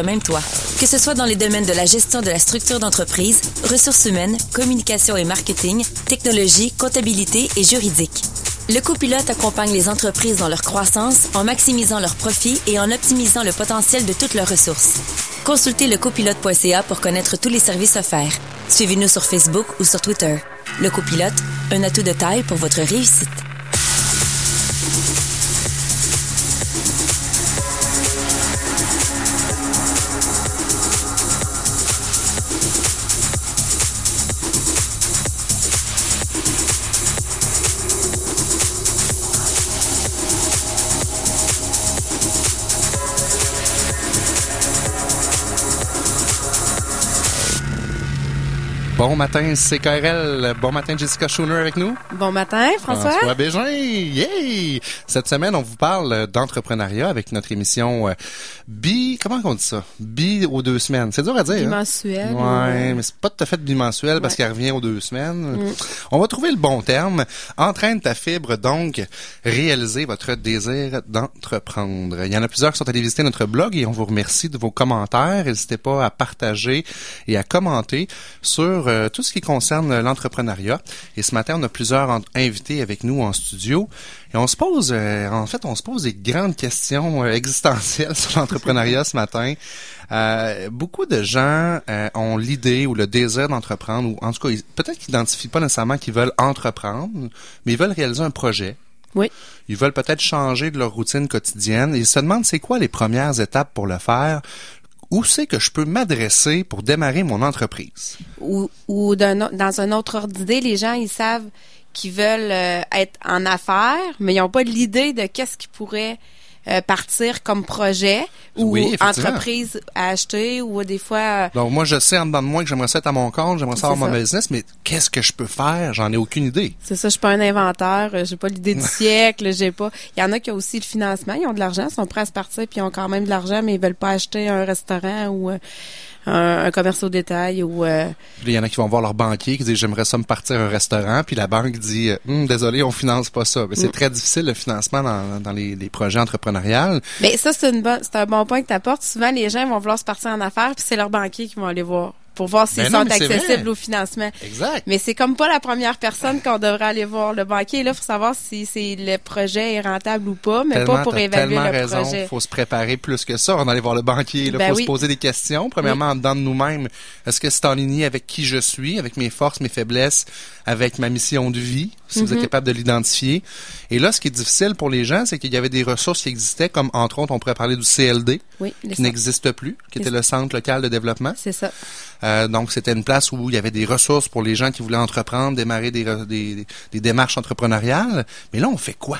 même toi. Que ce soit dans les domaines de la gestion de la structure d'entreprise, ressources humaines, communication et marketing, technologie, comptabilité et juridique. Le copilote accompagne les entreprises dans leur croissance en maximisant leurs profits et en optimisant le potentiel de toutes leurs ressources. Consultez le copilote.ca pour connaître tous les services offerts. Suivez-nous sur Facebook ou sur Twitter. Le copilote, un atout de taille pour votre réussite. Bon matin, CKRL. Bon matin, Jessica Schooner avec nous. Bon matin, François. François Bégin. Yay! Cette semaine, on vous parle d'entrepreneuriat avec notre émission euh, bi... Comment on dit ça? Bi aux deux semaines. C'est dur à dire. hein? Bimensuel. Ouais, mais c'est pas tout à fait bimensuel parce qu'elle revient aux deux semaines. Mm. On va trouver le bon terme. Entraîne ta fibre, donc, réaliser votre désir d'entreprendre. Il y en a plusieurs qui sont allés visiter notre blog et on vous remercie de vos commentaires. N'hésitez pas à partager et à commenter sur euh, tout ce qui concerne l'entrepreneuriat. Et ce matin, on a plusieurs invités avec nous en studio. Et on se pose, euh, en fait, on se pose des grandes questions euh, existentielles sur l'entrepreneuriat ce matin. Euh, beaucoup de gens ont l'idée ou le désir d'entreprendre, ou en tout cas, peut-être qu'ils n'identifient pas nécessairement qu'ils veulent entreprendre, mais ils veulent réaliser un projet. Oui. Ils veulent peut-être changer de leur routine quotidienne ils se demandent c'est quoi les premières étapes pour le faire. Où c'est que je peux m'adresser pour démarrer mon entreprise? Ou, dans un autre ordre d'idée, les gens, ils savent qu'ils veulent euh, être en affaires, mais ils n'ont pas l'idée de qu'est-ce qui pourrait euh, partir comme projet ou Oui, entreprise à acheter ou des fois... euh, Donc moi, je sais en dedans de moi que j'aimerais ça être à mon compte, j'aimerais ça avoir mon business, mais qu'est-ce que je peux faire? J'en ai aucune idée. C'est ça, je suis pas un inventeur, euh, j'ai pas l'idée du siècle, j'ai pas. Il y en a qui ont aussi le financement, ils ont de l'argent, ils sont prêts à se partir, puis ils ont quand même de l'argent, mais ils veulent pas acheter un restaurant ou euh, un, un commerce au détail ou euh, Il y en a qui vont voir leur banquier qui dit j'aimerais ça me partir un restaurant, puis la banque dit euh, Hum, désolé, on finance pas ça. Mais c'est Mm. très difficile le financement dans, dans les, les projets entrepreneuriales. Mais ça, c'est une bonne, c'est un bon point que tu apportes. Souvent, les gens vont vouloir se partir en affaires, puis c'est leur banquier qui vont aller voir pour voir s'ils Ben sont accessibles au financement. Exact. Mais c'est comme pas la première personne qu'on devrait aller voir. Le banquier, là, faut savoir si c'est le projet est rentable ou pas, mais Tellement, pas pour évaluer tellement le raison. projet. faut se préparer plus que ça. On va aller voir le banquier. Il Ben faut oui. se poser des questions. Premièrement, en dedans de nous-mêmes, est-ce que c'est en ligne avec qui je suis, avec mes forces, mes faiblesses, avec ma mission de vie, si vous êtes Mhm. capable de l'identifier? Et là, ce qui est difficile pour les gens, c'est qu'il y avait des ressources qui existaient, comme entre autres, on pourrait parler du CLD, Oui, qui n'existe plus, qui Les- était le Centre local de développement. c'est ça. Euh, donc, c'était une place où il y avait des ressources pour les gens qui voulaient entreprendre, démarrer des, des, des démarches entrepreneuriales. Mais là, on fait quoi?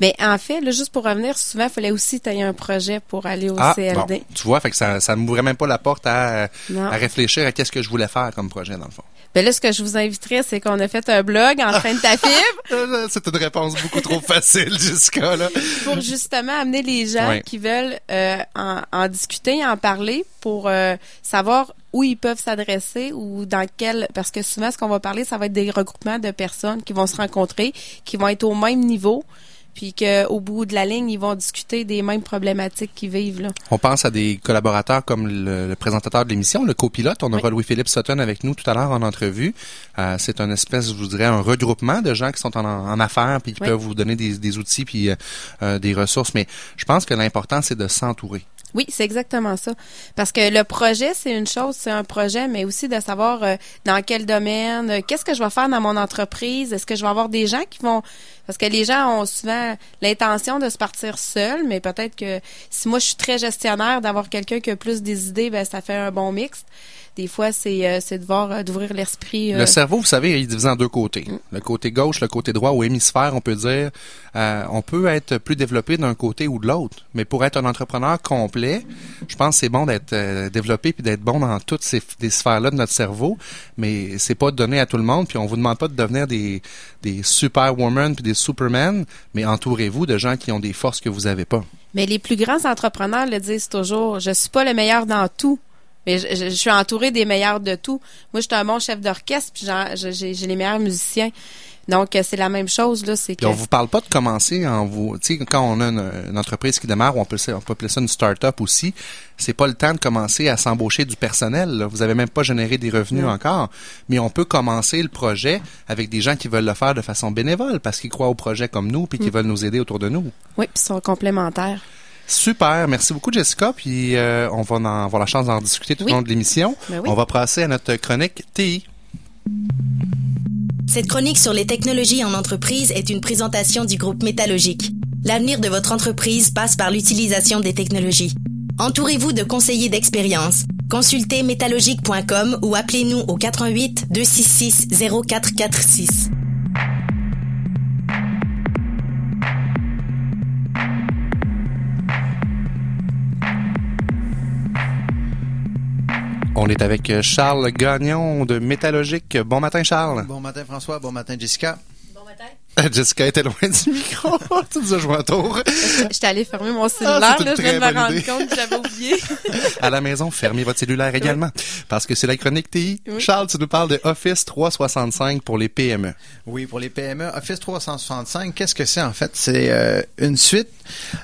Mais en fait, là, juste pour revenir, souvent, il fallait aussi tailler un projet pour aller au Ah, CLD. bon, tu vois, fait que ça, ça m'ouvrait même pas la porte à, réfléchir à qu'est-ce que je voulais faire comme projet, dans le fond. Ben là, ce que je vous inviterais, c'est qu'on a fait un blog en train de ta fibre Euh, C'est une réponse beaucoup trop facile, Jessica, là. pour justement amener les gens qui veulent euh, en, en discuter, en parler, pour euh, savoir où ils peuvent s'adresser ou dans quel parce que souvent ce qu'on va parler, ça va être des regroupements de personnes qui vont se rencontrer, qui vont être au même niveau, puis qu'au bout de la ligne, ils vont discuter des mêmes problématiques qu'ils vivent là. On pense à des collaborateurs comme le, le présentateur de l'émission, le copilote. On aura Louis-Philippe Sutton avec nous tout à l'heure en entrevue. Euh, c'est un espèce, je vous dirais, un regroupement de gens qui sont en, en affaires puis qui Oui. peuvent vous donner des, des outils puis euh, euh, des ressources. Mais je pense que l'important, c'est de s'entourer. Oui, c'est exactement ça. Parce que le projet, c'est une chose, c'est un projet, mais aussi de savoir euh, dans quel domaine, euh, qu'est-ce que je vais faire dans mon entreprise, est-ce que je vais avoir des gens qui vont... Parce que les gens ont souvent l'intention de se partir seuls, mais peut-être que si moi je suis très gestionnaire, d'avoir quelqu'un qui a plus des idées, ben ça fait un bon mix. Des fois, c'est euh, c'est de voir, euh, d'ouvrir l'esprit. euh, Le cerveau, vous savez, il est divisé en deux côtés. Le côté gauche, le côté droit, ou hémisphère, on peut dire. On peut être plus développé d'un côté ou de l'autre. Mais pour être un entrepreneur complet, je pense que c'est bon d'être développé puis d'être bon dans toutes ces sphères-là de notre cerveau. Mais c'est pas donné à tout le monde. Puis on vous demande pas de devenir des, des superwomen puis des supermen, mais entourez-vous de gens qui ont des forces que vous avez pas. Mais les plus grands entrepreneurs le disent toujours, je suis pas le meilleur dans tout. Mais je, je- je suis entouré des meilleurs de tout. Moi, je suis un bon chef d'orchestre, puis j'ai j'ai les meilleurs musiciens. Donc, euh, c'est la même chose, là. C'est que... on vous parle pas de commencer en vous, tu sais, quand on a une, entreprise qui démarre, on peut, on peut appeler ça une start-up aussi, c'est pas le temps de commencer à s'embaucher du personnel, Vous avez même pas généré des revenus encore. Mais on peut commencer le projet avec des gens qui veulent le faire de façon bénévole parce qu'ils croient au projet comme nous puis qui mm. veulent nous aider autour de nous. Oui, puis sont complémentaires. Super, merci beaucoup Jessica. Puis euh, on va en avoir la chance d'en discuter tout au long de l'émission. Ben on va passer à notre chronique TI. Cette chronique sur les technologies en entreprise est une présentation du groupe Métallogique. L'avenir de votre entreprise passe par l'utilisation des technologies. Entourez-vous de conseillers d'expérience. Consultez métallogique.com ou appelez-nous au 88 266 0446. On est avec euh, Charles Gagnon de Métallogique. Bon matin, Charles. Bon matin, François. Bon matin, Jessica. Jessica était loin du micro. tu nous as joué un tour. J'étais allé fermer mon ah, cellulaire. là, je viens de me rendre compte que j'avais oublié. à la maison, fermez votre cellulaire également. Parce que c'est la chronique TI. Charles, tu nous parles de Office 365 pour les PME. Oui, pour les PME. Office 365, qu'est-ce que c'est en fait? C'est euh, une suite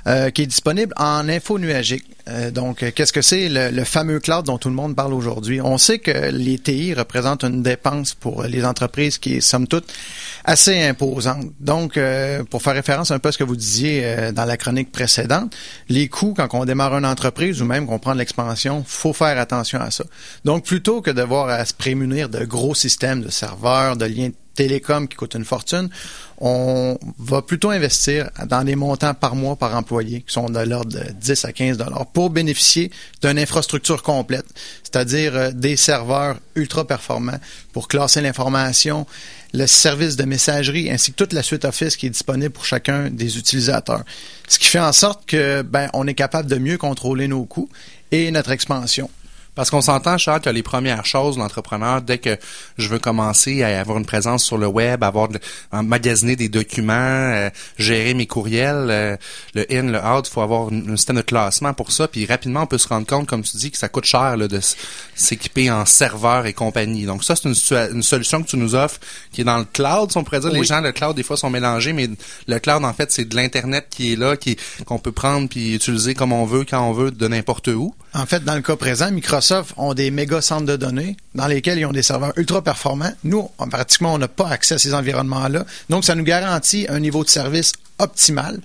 euh, qui est disponible en info nuagique. Euh, donc, qu'est-ce que c'est le, le, fameux cloud dont tout le monde parle aujourd'hui? On sait que les TI représentent une dépense pour les entreprises qui est, somme toute, assez imposante. Donc, euh, pour faire référence un peu à ce que vous disiez euh, dans la chronique précédente, les coûts quand on démarre une entreprise ou même qu'on prend de l'expansion, faut faire attention à ça. Donc, plutôt que de voir à se prémunir de gros systèmes de serveurs, de liens télécom qui coûtent une fortune, on va plutôt investir dans des montants par mois par employé qui sont de l'ordre de 10 à 15 dollars pour bénéficier d'une infrastructure complète, c'est-à-dire euh, des serveurs ultra performants pour classer l'information, le service de messagerie ainsi que toute la suite Office qui est disponible pour chacun des utilisateurs. Ce qui fait en sorte que ben on est capable de mieux contrôler nos coûts et notre expansion. Parce qu'on s'entend, Charles, que les premières choses, l'entrepreneur, dès que je veux commencer à avoir une présence sur le web, avoir de, magasiner des documents, euh, gérer mes courriels, euh, le in, le out, il faut avoir un système de classement pour ça. Puis rapidement, on peut se rendre compte, comme tu dis, que ça coûte cher là, de s'équiper en serveur et compagnie. Donc ça, c'est une, une, solution que tu nous offres qui est dans le cloud. Si on pourrait dire, les gens, le cloud, des fois, sont mélangés, mais le cloud, en fait, c'est de l'Internet qui est là, qui qu'on peut prendre puis utiliser comme on veut, quand on veut, de n'importe où. En fait, dans le cas présent, Microsoft ont des méga centres de données dans lesquels ils ont des serveurs ultra performants. Nous, pratiquement, on n'a pas accès à ces environnements-là. Donc, ça nous garantit un niveau de service optimal.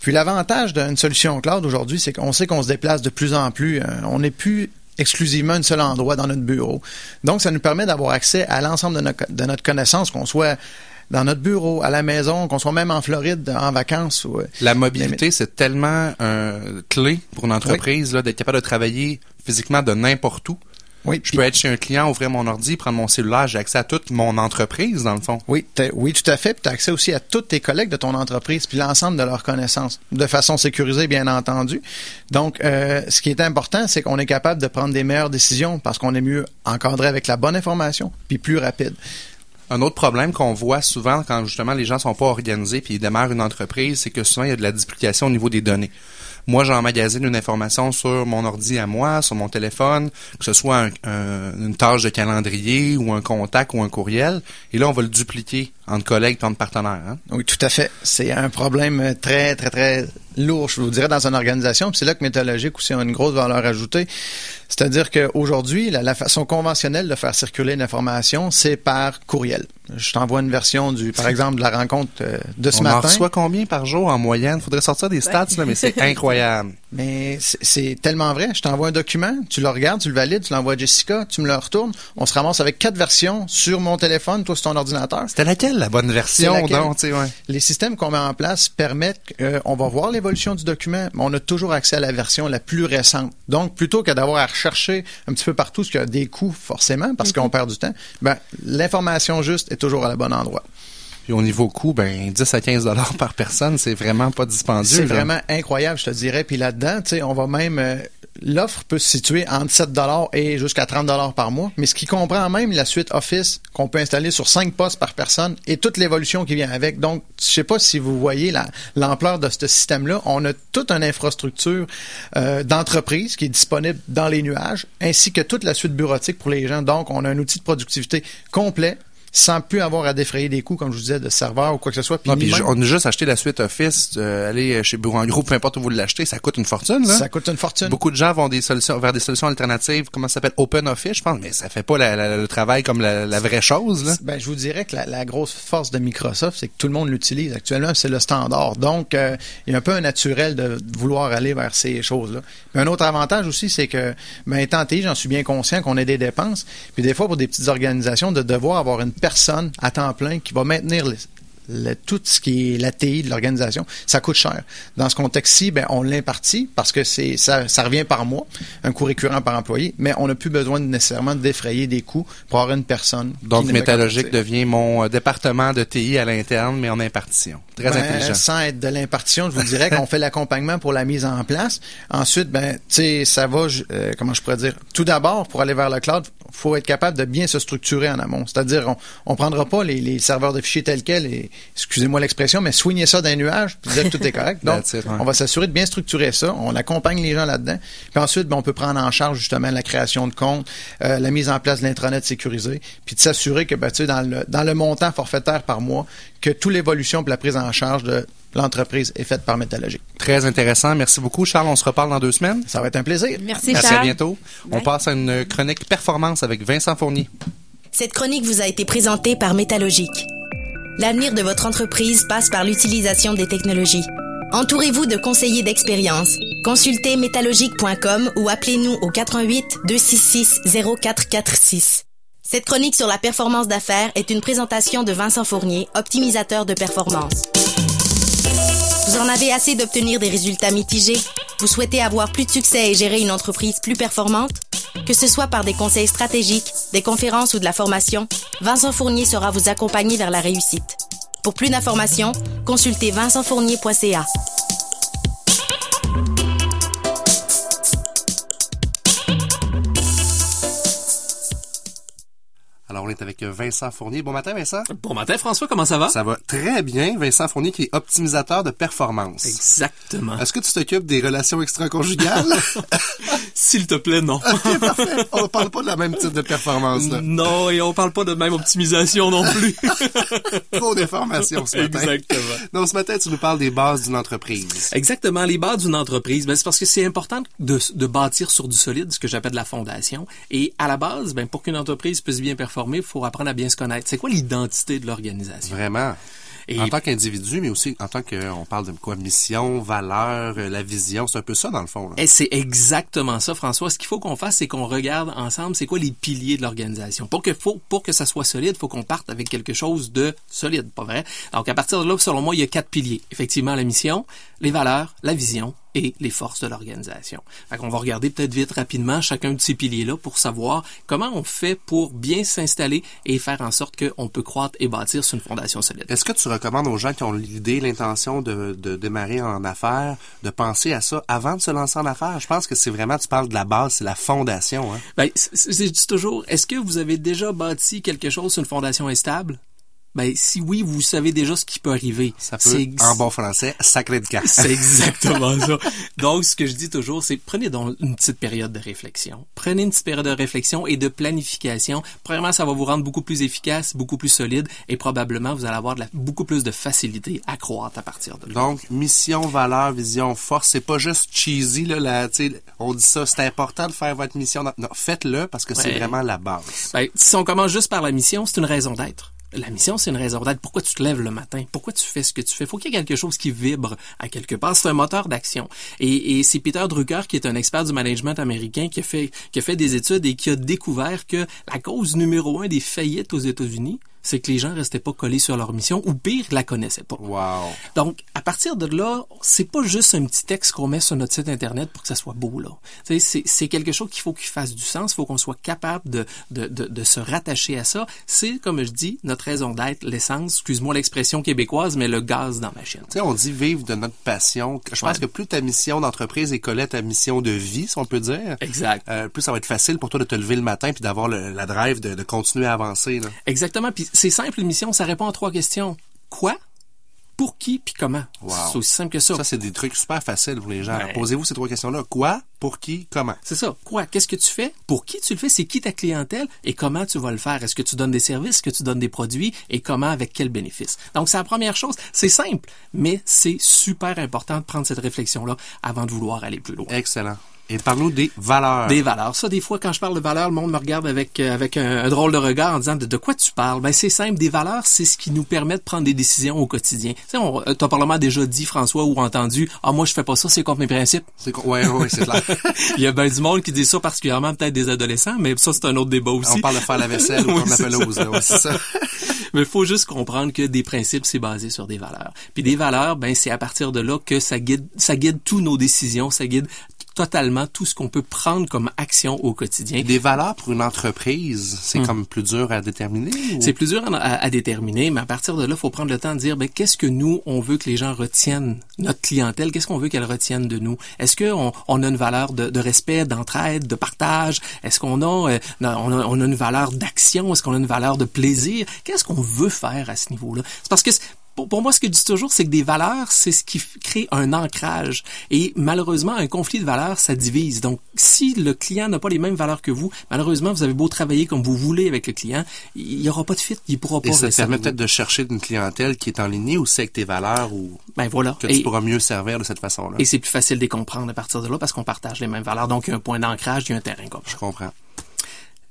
Puis l'avantage d'une solution cloud aujourd'hui, c'est qu'on sait qu'on se déplace de plus en plus. Euh, on n'est plus exclusivement un seul endroit dans notre bureau. Donc, ça nous permet d'avoir accès à l'ensemble de, de, notre connaissance, qu'on soit dans notre bureau, à la maison, qu'on soit même en Floride en vacances. Ou, euh, la mobilité, c'est tellement un clé pour une entreprise d'être capable de travailler physiquement de n'importe où. Oui, je peux être chez un client, ouvrir mon ordi, prendre mon cellulaire, j'ai accès à toute mon entreprise, dans le fond. Oui, oui, tout à fait. Puis tu as accès aussi à tous tes collègues de ton entreprise, puis l'ensemble de leurs connaissances, de façon sécurisée, bien entendu. Donc, euh, ce qui est important, c'est qu'on est capable de prendre des meilleures décisions parce qu'on est mieux encadré avec la bonne information, puis plus rapide. Un autre problème qu'on voit souvent quand justement les gens sont pas organisés puis ils démarrent une entreprise, c'est que souvent il y a de la duplication au niveau des données. Moi, j'emmagasine une information sur mon ordi à moi, sur mon téléphone, que ce soit une tâche de calendrier ou un contact ou un courriel. Et là, on va le dupliquer entre collègues et entre partenaires. Hein? Oui, tout à fait. C'est un problème très, très, très lourd, je vous dirais, dans une organisation. c'est là que Métallurgique aussi a une grosse valeur ajoutée. C'est-à-dire qu'aujourd'hui, la, la façon conventionnelle de faire circuler une information, c'est par courriel. Je t'envoie une version du, par exemple, de la rencontre euh, de ce matin. On en reçoit combien par jour en moyenne? Faudrait sortir des stats, là, mais c'est incroyable. Mais c'est tellement vrai. Je t'envoie un document, tu le regardes, tu le valides, tu l'envoies à Jessica, tu me le retournes. On se ramasse avec quatre versions sur mon téléphone, toi sur ton ordinateur. C'était laquelle la bonne version? Donc, ouais. Les systèmes qu'on met en place permettent qu'on va voir l'évolution du document, mais on a toujours accès à la version la plus récente. Donc, plutôt que d'avoir à rechercher un petit peu partout, ce qui a des coûts forcément, parce qu'on mhm. perd du temps, ben, l'information juste est toujours à la bon endroit. Puis au niveau coût, ben 10 à 15 dollars par personne, c'est vraiment pas dispendieux. C'est vraiment incroyable, je te dirais. Puis là-dedans, tu sais, on va même euh, l'offre peut se situer entre 7 dollars et jusqu'à 30 dollars par mois, mais ce qui comprend même la suite Office qu'on peut installer sur 5 postes par personne et toute l'évolution qui vient avec. Donc, je sais pas si vous voyez l'ampleur de ce système-là. On a toute une infrastructure euh, d'entreprise qui est disponible dans les nuages, ainsi que toute la suite bureautique pour les gens. Donc, on a un outil de productivité complet sans plus avoir à défrayer des coûts, comme je vous disais, de serveur ou quoi que ce soit. Puis Non, puis même- on a juste acheté la suite Office, euh, aller chez Bureau en gros, peu importe où vous l'achetez, ça coûte une fortune, là. ça coûte une fortune. Beaucoup de gens vont des solutions vers des solutions alternatives, comment ça s'appelle Open Office, je pense, mais ça fait pas la- la- le travail comme la, la vraie chose là. Ben, je vous dirais que la, grosse force de Microsoft, c'est que tout le monde l'utilise actuellement, c'est le standard. Donc, euh, il y a un peu un naturel de vouloir aller vers ces choses-là. Un autre avantage aussi, c'est que, ben, étant TI, j'en suis bien conscient qu'on a des dépenses. Puis des fois, pour des petites organisations, de devoir avoir une personne à temps plein qui va maintenir les- le- tout ce qui est la TI de l'organisation, ça coûte cher. Dans ce contexte-ci, ben, on l'impartit parce que c'est ça, ça revient par mois, un coût récurrent par employé, mais on n'a plus besoin de nécessairement de défrayer des coûts pour avoir une personne. Donc Métallogique devient mon euh, département de TI à l'interne, mais en impartition. Très Ben, intelligent. Sans être de l'impartition, je vous dirais qu'on fait l'accompagnement pour la mise en place. Ensuite, ben, tu sais, ça va, euh, comment je pourrais dire, tout d'abord, pour aller vers le cloud, faut être capable de bien se structurer en amont. C'est-à-dire, on, on prendra pas les, les serveurs de fichiers tels quels et, excusez-moi l'expression, mais soigner ça d'un nuage, puis dire que tout est correct. Donc, That's it, ouais. on va s'assurer de bien structurer ça. On accompagne les gens là-dedans. Puis ensuite, ben, on peut prendre en charge justement la création de comptes, euh, la mise en place de l'intranet sécurisé, puis de s'assurer que, ben, tu sais, dans le, dans le montant forfaitaire par mois, que toute l'évolution pour la prise en charge de l'entreprise est faite par Métallogique. Très intéressant. Merci beaucoup, Charles. On se reparle dans deux semaines. Ça va être un plaisir. Merci, Merci, Charles. à bientôt. On passe à une chronique performance avec Vincent Fournier. Cette chronique vous a été présentée par Métallogique. L'avenir de votre entreprise passe par l'utilisation des technologies. Entourez-vous de conseillers d'expérience. Consultez métallogique.com ou appelez-nous au 88 266 0446. Cette chronique sur la performance d'affaires est une présentation de Vincent Fournier, optimisateur de performance. Vous en avez assez d'obtenir des résultats mitigés? Vous souhaitez avoir plus de succès et gérer une entreprise plus performante? Que ce soit par des conseils stratégiques, des conférences ou de la formation, Vincent Fournier sera vous accompagner vers la réussite. Pour plus d'informations, consultez vincentfournier.ca. Alors, on est avec Vincent Fournier. Bon matin, Vincent. Bon matin, François, comment ça va? Ça va très bien. Vincent Fournier qui est optimisateur de performance. Exactement. Est-ce que tu t'occupes des relations extra-conjugales? S'il te plaît, non. ok, parfait. On ne parle pas de la même type de performance, là. non, et on parle pas de même optimisation non plus. Trop d'informations ce matin. Exactement. Donc, ce matin, tu nous parles des bases d'une entreprise. Exactement. Les bases d'une entreprise, ben, c'est parce que c'est important de, de bâtir sur du solide, ce que j'appelle la fondation. Et à la base, ben, pour qu'une entreprise puisse bien performer, il faut apprendre à bien se connaître. C'est quoi l'identité de l'organisation? Vraiment. Et En tant qu'individu, mais aussi en tant que, on parle de quoi, mission, valeur, euh, la vision, c'est un peu ça dans le fond. Là. Et c'est exactement ça, François. Ce qu'il faut qu'on fasse, c'est qu'on regarde ensemble, c'est quoi les piliers de l'organisation. Pour que, faut, pour que ça soit solide, faut qu'on parte avec quelque chose de solide, pas vrai? Donc, à partir de là, selon moi, il y a quatre piliers. Effectivement, la mission, les valeurs, la vision et les forces de l'organisation. Fait qu'on va regarder peut-être vite rapidement chacun de ces piliers-là pour savoir comment on fait pour bien s'installer et faire en sorte qu'on peut croître et bâtir sur une fondation solide. Est-ce que tu recommandes aux gens qui ont l'idée, l'intention de, de démarrer en affaires, de penser à ça avant de se lancer en affaires? Je pense que c'est vraiment, tu parles de la base, c'est la fondation. Hein? Ben, je dis toujours, est-ce que vous avez déjà bâti quelque chose sur une fondation instable? Ben, si oui, vous savez déjà ce qui peut arriver. Ça peut, en bon français, sacré de casse. C'est exactement ça. Donc, ce que je dis toujours, c'est prenez donc une petite période de réflexion. Prenez une petite période de réflexion et de planification. Premièrement, ça va vous rendre beaucoup plus efficace, beaucoup plus solide et probablement vous allez avoir de la- beaucoup plus de facilité à croître à partir de là. Donc, mission, valeur, vision, force, c'est pas juste cheesy, là, sais, on dit ça, c'est important de faire votre mission. Non, faites-le parce que c'est vraiment la base. Ben, si on commence juste par la mission, c'est une raison d'être. La mission, c'est une raison d'être. Pourquoi tu te lèves le matin? Pourquoi tu fais ce que tu fais? Faut qu'il y ait quelque chose qui vibre à quelque part. C'est un moteur d'action. Et, et c'est Peter Drucker, qui est un expert du management américain, qui a fait, qui a fait des études et qui a découvert que la cause numéro un des faillites aux États-Unis, c'est que les gens restaient pas collés sur leur mission ou pire, la connaissaient pas. Wow. Donc, à partir de là, c'est pas juste un petit texte qu'on met sur notre site Internet pour que ça soit beau, là. C'est quelque chose qu'il faut qu'il fasse du sens, il faut qu'on soit capable de, de, de, de se rattacher à ça. C'est, comme je dis, notre raison d'être, l'essence, excuse-moi l'expression québécoise, mais le gaz dans ma machine. Tu sais, on dit vivre de notre passion. Je pense Ouais. que plus ta mission d'entreprise est collée à ta mission de vie, si on peut dire, Exact. euh, plus ça va être facile pour toi de te lever le matin puis d'avoir la drive de, de continuer à avancer. Là. Exactement. Puis c'est simple, une mission, ça répond à trois questions. Quoi? pour qui? Puis comment? Wow. C'est aussi simple que ça. Ça, c'est des trucs super faciles pour les gens. Ben- Posez-vous ces trois questions-là. Quoi, pour qui, comment? C'est ça. Quoi? Qu'est-ce que tu fais? Pour qui tu le fais? C'est qui ta clientèle? Et comment tu vas le faire? Est-ce que tu donnes des services? Est-ce que tu donnes des produits? Et comment? Avec quel bénéfice? Donc, c'est la première chose. C'est simple, mais c'est super important de prendre cette réflexion-là avant de vouloir aller plus loin. Excellent. Et parle-nous des valeurs. Des valeurs. Ça, des fois, quand je parle de valeurs, le monde me regarde avec euh, avec un, un drôle de regard en disant de, de quoi tu parles? Ben c'est simple. Des valeurs, c'est ce qui nous permet de prendre des décisions au quotidien. Tu sais, on- euh, t'as probablement déjà dit François ou entendu. Ah moi je fais pas ça, c'est contre mes principes. C'est? Ouais, ouais, c'est clair. Il y a bien du monde qui dit ça particulièrement peut-être des adolescents, mais ça c'est un autre débat aussi. On parle de faire la vaisselle ou Oui, comme la pelouse, là. Ouais, c'est ça. Mais faut juste comprendre que des principes, c'est basé sur des valeurs. Puis des valeurs, ben c'est à partir de là que ça guide, ça guide tous nos décisions, ça guide totalement tout ce qu'on peut prendre comme action au quotidien. Des valeurs pour une entreprise, c'est comme plus dur à déterminer? ou- Hmm. C'est plus dur à, à- à déterminer, mais à partir de là, il faut prendre le temps de dire, ben, qu'est-ce que nous, on veut que les gens retiennent, notre clientèle, qu'est-ce qu'on veut qu'elle retienne de nous? Est-ce qu'on on a une valeur de, de respect, d'entraide, de partage? Est-ce qu'on a, euh, on a, on a une valeur d'action? Est-ce qu'on a une valeur de plaisir? Qu'est-ce qu'on veut faire à ce niveau-là? C'est parce que pour, pour moi, ce que je dis toujours, c'est que des valeurs, c'est ce qui crée un ancrage. Et malheureusement, un conflit de valeurs, ça divise. Donc, si le client n'a pas les mêmes valeurs que vous, malheureusement, vous avez beau travailler comme vous voulez avec le client, il n'y aura pas de fit, il pourra pas Et ça te permet peut-être de chercher une clientèle qui est en ligne aussi avec tes valeurs ou Ben voilà. que tu Et, pourras mieux servir de cette façon-là. et c'est plus facile de les comprendre à partir de là parce qu'on partage les mêmes valeurs. Donc, il y a un point d'ancrage, il y a un terrain commun. Je comprends.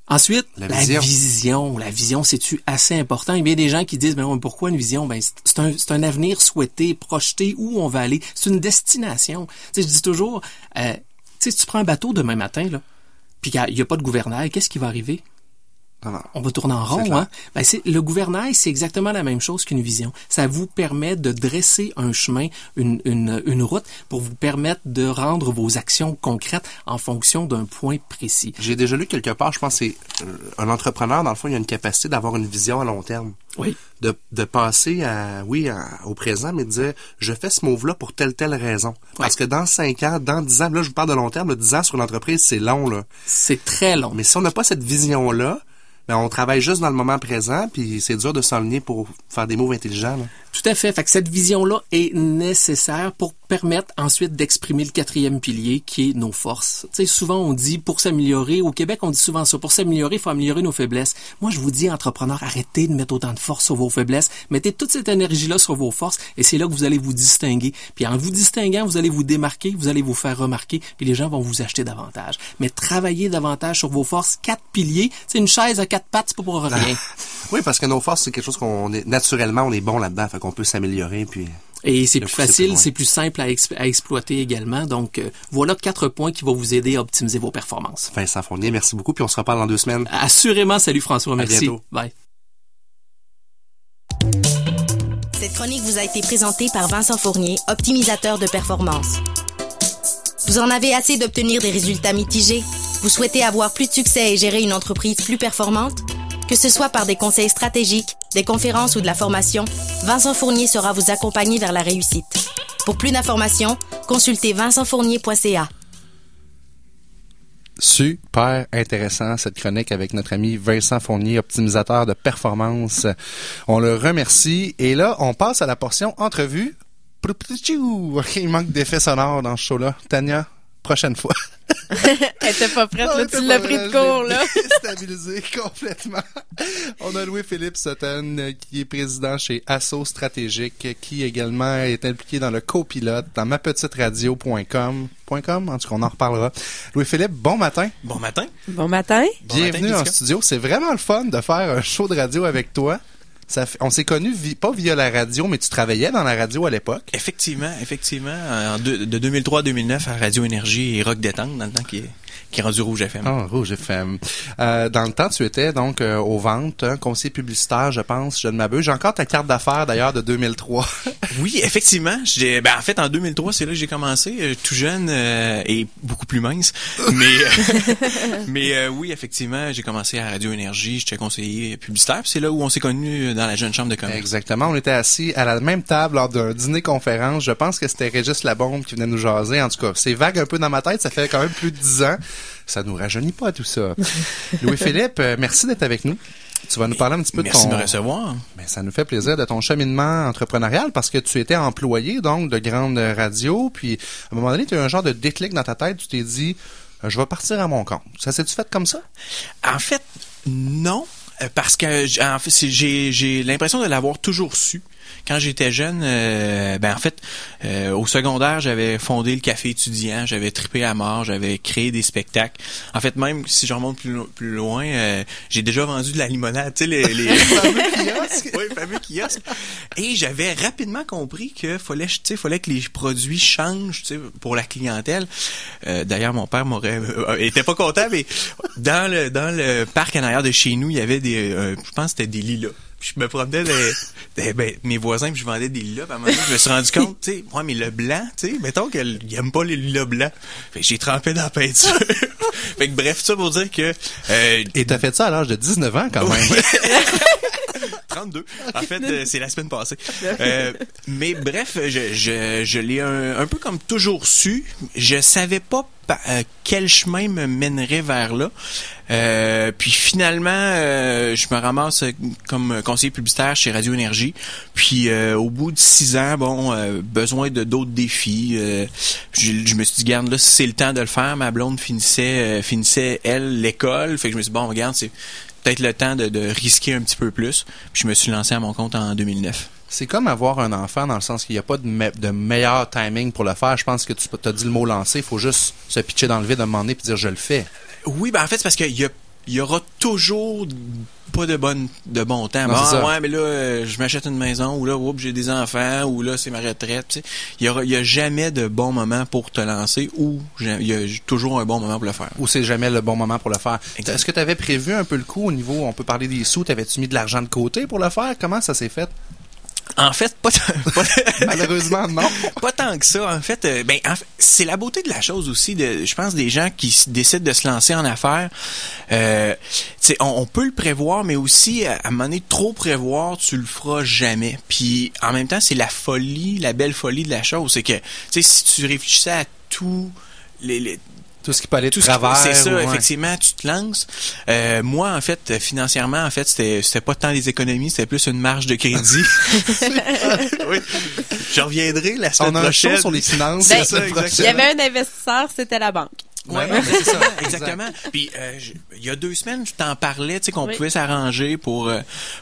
Ensuite, La la, vision. La vision, c'est-tu assez important? Il y a bien des gens qui disent, ben, ouais, pourquoi une vision? Ben, c'est- un, c'est un avenir souhaité, projeté, où on va aller? C'est une destination. Tu sais, je dis toujours, euh, tu sais, si tu prends un bateau demain matin, là, puis qu'il n'y a pas de gouvernail, qu'est-ce qui va arriver? Non. on va tourner en rond. Hein? Ben, c'est, le gouvernail, c'est exactement la même chose qu'une vision. Ça vous permet de dresser un chemin, une, une, une route pour vous permettre de rendre vos actions concrètes en fonction d'un point précis. J'ai déjà lu quelque part, je pense c'est euh, un entrepreneur, dans le fond, il a une capacité d'avoir une vision à long terme. Oui. De, de passer à, oui, à- au présent, mais de dire, je fais ce move-là pour telle, telle raison. Parce que dans 5 ans, dans 10 ans, là, je vous parle de long terme, là, 10 ans sur une entreprise, c'est long, là. C'est très long. Mais si on n'a pas cette vision-là, ben, on travaille juste dans le moment présent, puis c'est dur de s'enligner pour faire des moves intelligents. Tout à fait. Fait cette vision-là est nécessaire pour permettre ensuite d'exprimer le quatrième pilier qui est nos forces. Tu sais, souvent on dit pour s'améliorer, au Québec on dit souvent ça, pour s'améliorer, il faut améliorer nos faiblesses. Moi je vous dis, entrepreneurs, arrêtez de mettre autant de force sur vos faiblesses, mettez toute cette énergie-là sur vos forces et c'est là que vous allez vous distinguer. Puis en vous distinguant, vous allez vous démarquer, vous allez vous faire remarquer, puis les gens vont vous acheter davantage. Mais travaillez davantage sur vos forces, quatre piliers. C'est une chaise à quatre pattes, c'est pas pour rien. Oui, parce que nos forces, c'est quelque chose qu'on est, naturellement, on est bon là-dedans, fait qu'on peut s'améliorer, puis Et c'est plus facile, c'est plus simple à, ex- à exploiter également. Donc, euh, voilà quatre points qui vont vous aider à optimiser vos performances. Vincent Fournier, merci beaucoup, puis on se reparle dans deux semaines. Assurément, salut François, merci. bientôt. Bye. Cette chronique vous a été présentée par Vincent Fournier, optimisateur de performance. Vous en avez assez d'obtenir des résultats mitigés? Vous souhaitez avoir plus de succès et gérer une entreprise plus performante? Que ce soit par des conseils stratégiques, des conférences ou de la formation, Vincent Fournier sera vous accompagner vers la réussite. Pour plus d'informations, consultez vincentfournier.ca. Super intéressant cette chronique avec notre ami Vincent Fournier, optimisateur de performance. On le remercie. Et là, on passe à la portion entrevue. Il manque d'effets sonores dans ce show-là. Tania, prochaine fois. Elle était pas prête, là, Non, tu t'es l'as pris de court, là. Déstabilisé complètement. On a Louis-Philippe Sutton, euh, qui est président chez Asso Stratégique, qui également est impliqué dans le copilote, dans mapetiteradio.com. .com, en tout cas, on en reparlera. Louis-Philippe, bon matin. Bon matin. Bon matin. Bon Bienvenue matin, en studio. C'est vraiment le fun de faire un show de radio avec toi. On s'est connus pas via la radio, mais tu travaillais dans la radio à l'époque. Effectivement, effectivement, en deux- de 2003 à 2009 à Radio Énergie et Rock Détente, dans le temps qui est, qui est rendu Rouge FM. Ah, Rouge FM. Euh, dans le temps, tu étais donc euh, aux ventes, hein, conseiller publicitaire, je pense, je ne m'abuse. J'ai encore ta carte d'affaires d'ailleurs de 2003. Oui, effectivement. J'ai, ben, en fait, en 2003, c'est là que j'ai commencé, euh, tout jeune euh, et beaucoup plus mince. Mais, euh, mais euh, oui, effectivement, j'ai commencé à Radio Énergie, j'étais conseiller publicitaire. puis C'est là où on s'est connus dans la jeune chambre de commerce. Exactement. On était assis à la même table lors d'un dîner-conférence. Je pense que c'était Régis Labombe qui venait nous jaser. En tout cas, c'est vague un peu dans ma tête. Ça fait quand même plus de dix ans. Ça nous rajeunit pas tout ça. Louis-Philippe, euh, merci d'être avec nous. Tu vas nous parler un petit peu Merci de de ton... me recevoir. Ben, ça nous fait plaisir de ton cheminement entrepreneurial parce que tu étais employé donc de grande radio, puis à un moment donné, tu as eu un genre de déclic dans ta tête, tu t'es dit je vais partir à mon compte. Ça s'est-tu fait comme ça? En fait, non, euh, parce que j'ai l'impression de l'avoir toujours su. Quand j'étais jeune, euh, ben en fait, euh, au secondaire, j'avais fondé le café étudiant, j'avais trippé à mort, j'avais créé des spectacles. En fait, même si je remonte plus, lo- plus loin, euh, j'ai déjà vendu de la limonade, tu sais les, les fameux kiosques. oui, fameux kiosques. Et j'avais rapidement compris que fallait, tu sais, fallait que les produits changent, tu sais, pour la clientèle. D'ailleurs, mon père m'aurait était pas content, mais dans le dans le parc en arrière de chez nous, il y avait des, je pense que c'était des lilas. Puis je me promenais les, ben, mes voisins puis je vendais des lilas. Puis à un moment donné, je me suis rendu compte, tu sais, ouais, mais le blanc, tu sais, mettons qu'ils aiment pas les lilas blancs. Fait que j'ai trempé dans la peinture. fait que bref, ça pour dire que euh, Et t'as fait ça à l'âge de 19 ans quand même. 32. En fait, euh, c'est la semaine passée. Euh, mais bref, je, je, je l'ai un, un peu comme toujours su. Je savais pas pa- euh, quel chemin me mènerait vers là. Euh, puis finalement, euh, je me ramasse comme conseiller publicitaire chez Radio Énergie. Puis euh, au bout de six ans, bon, euh, besoin de d'autres défis. euh, je, je me suis dit, garde là, c'est le temps de le faire. Ma blonde finissait, finissait elle l'école. Fait que je me suis dit, bon, regarde, c'est peut-être le temps de, de risquer un petit peu plus. Puis je me suis lancé à mon compte en 2009. C'est comme avoir un enfant dans le sens qu'il n'y a pas de, me- de meilleur timing pour le faire. Je pense que tu as dit le mot lancer. Il faut juste se pitcher dans le vide à un moment donné et dire je le fais. Oui, ben en fait, c'est parce qu'il y, a- il y aura toujours pas de bonne de bon temps. Non, Bon, ça. ouais, mais là, je m'achète une maison, ou là, j'ai des enfants, ou là, c'est ma retraite. Il y aura, il y a jamais de bon moment pour te lancer, ou il y a toujours un bon moment pour le faire. Ou c'est jamais le bon moment pour le faire. Est-ce que tu avais prévu un peu le coup au niveau, on peut parler des sous, t'avais-tu mis de l'argent de côté pour le faire? Comment ça s'est fait? En fait, pas, pas, Malheureusement, non. pas tant que ça. En fait, euh, ben, en fait, c'est la beauté de la chose aussi. De, je pense des gens qui décident de se lancer en affaires. Euh, tu sais, on, on peut le prévoir, mais aussi à, à un moment donné, trop prévoir, tu le feras jamais. Puis en même temps, c'est la folie, la belle folie de la chose, c'est que, tu sais, si tu réfléchissais à tout les, les- Tout ce qui peut aller de tout ce qui- travers. c'est ça, ouais. effectivement, tu te lances. Euh, moi, en fait, financièrement, en fait, c'était c'était pas tant des économies, c'était plus une marge de crédit. oui. Je reviendrai la semaine On a un prochaine. show sur les finances. Ben. Il y avait un investisseur, c'était la banque. Ouais, c'est ça, exact. exactement. Puis euh, je- il y a deux semaines, je t'en parlais, tu sais qu'on Oui. pouvait s'arranger pour euh,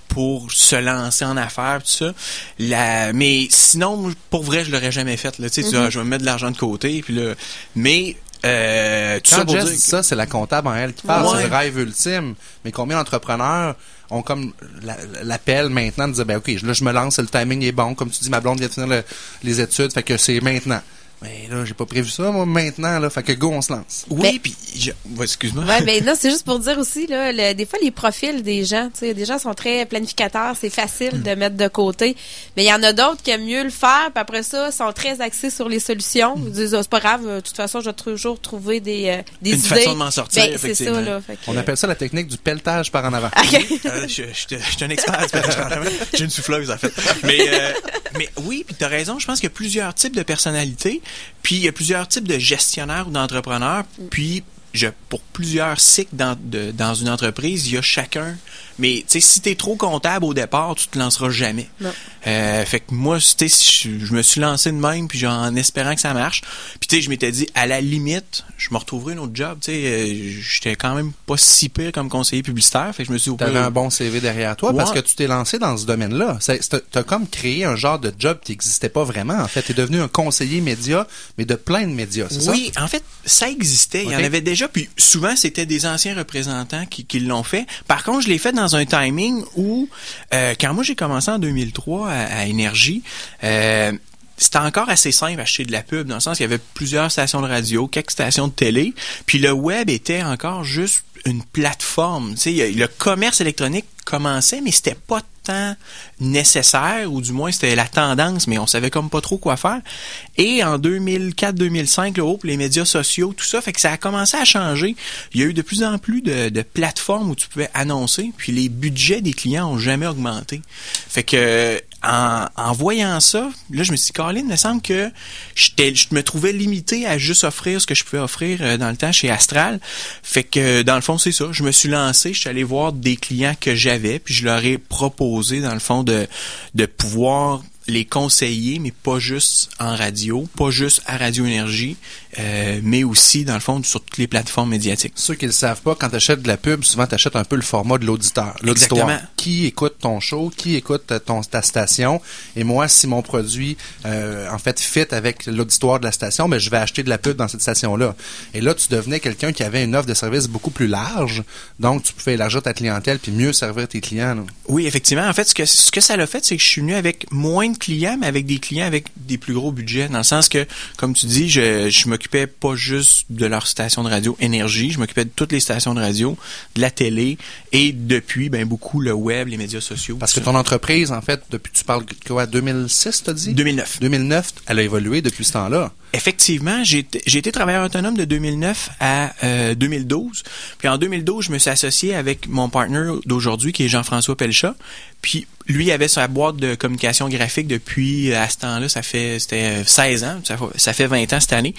pour se lancer en affaires tout ça. La, mais sinon, pour vrai, je l'aurais jamais fait. Là, tu sais, tu dis, Mm-hmm. ah, je vais me mettre de l'argent de côté, puis là, mais euh, tout ça Quand pour Jess dire ça, c'est la comptable en elle qui parle, Ouais. c'est le rêve ultime. Mais combien d'entrepreneurs ont comme la- l'appel maintenant de dire, ben ok, là je me lance, le timing est bon. Comme tu dis, ma blonde vient de finir le- les études, fait que c'est maintenant. Mais là, j'ai pas prévu ça, moi, maintenant, là. Fait que go, on se lance. Oui, Ben- puis je- ouais, excuse-moi. Ouais, ben non, c'est juste pour dire aussi là, le- des fois les profils des gens, tu sais, des gens sont très planificateurs, c'est facile de mettre de côté, mais il y en a d'autres qui aiment mieux le faire, puis après ça, sont très axés sur les solutions. Ils disent Ah, c'est pas grave, de toute façon, je vais toujours trouver des euh, des Une idées. façon de m'en sortir, Ben, c'est ça effectivement. là. fait que- On appelle ça la technique du pelletage par en avant. Euh, je, je, je suis un expert. du pelletage par. J'ai une souffleuse, en fait. Mais, euh, mais oui, puis tu as raison. Je pense qu'il y a plusieurs types de personnalités. Puis il y a plusieurs types de gestionnaires ou d'entrepreneurs. Puis pour plusieurs cycles dans, une entreprise, il y a chacun. Mais si tu es trop comptable au départ, tu te lanceras jamais. Euh, fait que moi, tu sais, je, me suis lancé de même, puis en espérant que ça marche. Puis tu sais, je m'étais dit, à la limite, je me retrouverai un autre job. Tu sais, euh, j'étais quand même pas si pire comme conseiller publicitaire. Fait que je me suis dit, T'avais un bon CV derrière toi parce que tu t'es lancé dans ce domaine-là. T'as comme créé un genre de job qui n'existait pas vraiment. En fait, t'es devenu un conseiller média, mais de plein de médias, c'est ça? Oui, en fait, ça existait. Il y en avait déjà, puis souvent, c'était des anciens représentants qui, qui l'ont fait. Par contre, je l'ai fait dans un timing où, euh, quand moi j'ai commencé en 2003 à, Énergie, euh, c'était encore assez simple acheter de la pub, dans le sens qu'il y avait plusieurs stations de radio, quelques stations de télé, puis le web était encore juste une plateforme. Tu sais, le commerce électronique commençait, mais c'était pas tant nécessaire, ou du moins c'était la tendance, mais on savait comme pas trop quoi faire. Et en 2004-2005, là, oh, pour les médias sociaux, tout ça, fait que ça a commencé à changer. Il y a eu de plus en plus de, de plateformes où tu pouvais annoncer, puis les budgets des clients ont jamais augmenté. Fait que en, voyant ça, là, je me suis dit, Colin, il me semble que je me trouvais limité à juste offrir ce que je pouvais offrir euh, dans le temps chez Astral. Fait que, dans le fond, c'est ça. Je me suis lancé, je suis allé voir des clients que j'avais, puis je leur ai proposé, dans le fond, de, de pouvoir les conseiller, mais pas juste en radio, pas juste à Radio Énergie, euh, mais aussi, dans le fond, sur toutes les plateformes médiatiques. Ceux qui ne le savent pas, quand tu achètes de la pub, souvent tu achètes un peu le format de l'auditeur. L'auditoire. Exactement. Qui écoute ton show, qui écoute ton, ta station? Et moi, si mon produit, euh, en fait, fit avec l'auditoire de la station, ben, je vais acheter de la pub dans cette station-là. Et là, tu devenais quelqu'un qui avait une offre de service beaucoup plus large. Donc, tu pouvais élargir ta clientèle puis mieux servir tes clients. là. Oui, effectivement. En fait, ce que, ce que ça l'a fait, c'est que je suis venu avec moins de clients, mais avec des clients avec des plus gros budgets. Dans le sens que, comme tu dis, je, je m'occupais pas juste de leur station de radio énergie, je m'occupais de toutes les stations de radio, de la télé et depuis, ben beaucoup le web, les médias sociaux. Parce que ton entreprise, en fait, depuis tu parles de quoi, 2006, t'as dit? 2009. 2009, elle a évolué depuis ce temps-là. Effectivement, j'ai été- travailleur autonome de 2009 à euh, 2012. Puis en 2012, je me suis associé avec mon partner d'aujourd'hui, qui est Jean-François Pelchat. Puis lui avait sa boîte de communication graphique depuis euh, à ce temps-là, ça fait c'était euh, 16 ans, ça, fait- ça fait 20 ans cette année.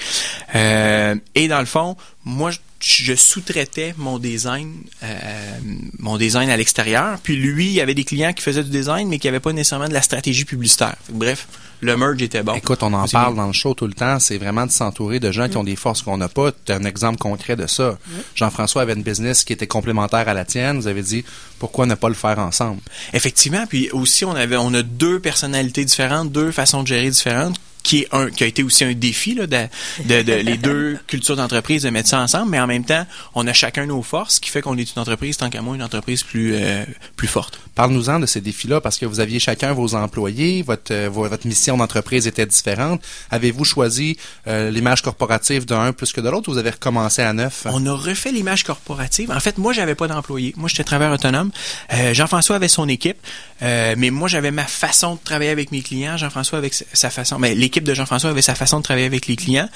Euh, et dans le fond, moi je- je sous-traitais mon design euh, mon design à l'extérieur, puis lui, il y avait des clients qui faisaient du design mais qui n'avaient pas nécessairement de la stratégie publicitaire. Bref, le merge était bon. Écoute, on en parle bien. dans le show tout le temps. C'est vraiment de s'entourer de gens qui ont des forces qu'on n'a pas. Tu un exemple concret de ça. Jean-François avait une business qui était complémentaire à la tienne. Vous avez dit, pourquoi ne pas le faire ensemble? Effectivement, puis aussi on avait on a deux personnalités différentes, deux façons de gérer différentes qui est un qui a été aussi un défi là, de, de, de- les deux cultures d'entreprise de mettre ça ensemble, mais en même temps, on a chacun nos forces, ce qui fait qu'on est une entreprise tant qu'à moi une entreprise plus euh, plus forte. Parle-nous-en de ces défis-là parce que vous aviez chacun vos employés, votre, euh, vo- votre mission d'entreprise était différente. Avez-vous choisi euh, l'image corporative d'un plus que de l'autre ou vous avez recommencé à neuf? On a refait l'image corporative. En fait, moi, j'avais pas d'employé. Moi, j'étais travailleur autonome. Euh, Jean-François avait son équipe, euh, mais moi, j'avais ma façon de travailler avec mes clients. Jean-François avec sa- façon. Mais l'équipe de Jean-François avait sa façon de travailler avec les clients.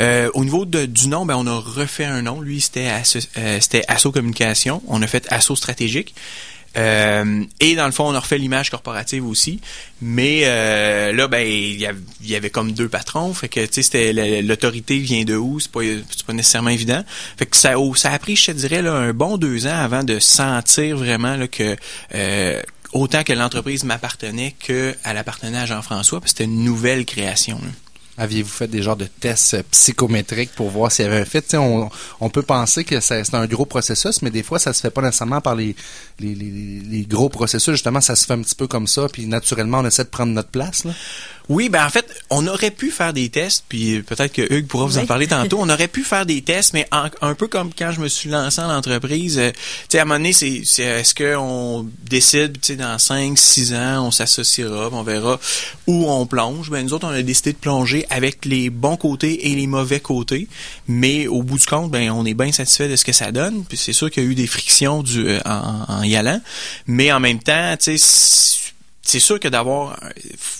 Euh, au niveau du nom, ben, on a refait un nom. Lui, c'était Asso, euh, c'était Asso Communication. On a fait Asso Stratégique. Euh, et dans le fond, on a refait l'image corporative aussi. Mais euh, là, ben, il y, av- il y avait comme deux patrons. Fait que, tu sais, l'autorité vient de où? C'est pas, pas nécessairement évident. Fait que ça, ça a pris, je te dirais, là, un bon deux ans avant de sentir vraiment là, que euh, autant que l'entreprise m'appartenait qu'elle appartenait à Jean-François, que c'était une nouvelle création. là. Aviez-vous fait des genres de tests euh, psychométriques pour voir s'il y avait un fit? On, on peut penser que c'est un gros processus, mais des fois, ça se fait pas nécessairement par les, les, gros processus. Justement, ça se fait un petit peu comme ça, puis naturellement, on essaie de prendre notre place. Oui, ben en fait, on aurait pu faire des tests, puis peut-être que Hugues pourra vous en parler tantôt. On aurait pu faire des tests, mais en- un peu comme quand je me suis lancé en entreprise. euh, tu sais, à un moment donné, c'est, c'est est-ce qu'on décide, tu sais, dans 5, 6 ans, on s'associera, on verra où on plonge? Ben nous autres, on a décidé de plonger avec les bons côtés et les mauvais côtés, mais au bout du compte, ben on est bien satisfait de ce que ça donne. Puis c'est sûr qu'il y a eu des frictions du, euh, en, en y allant, mais en même temps, tu sais c'est sûr que d'avoir un-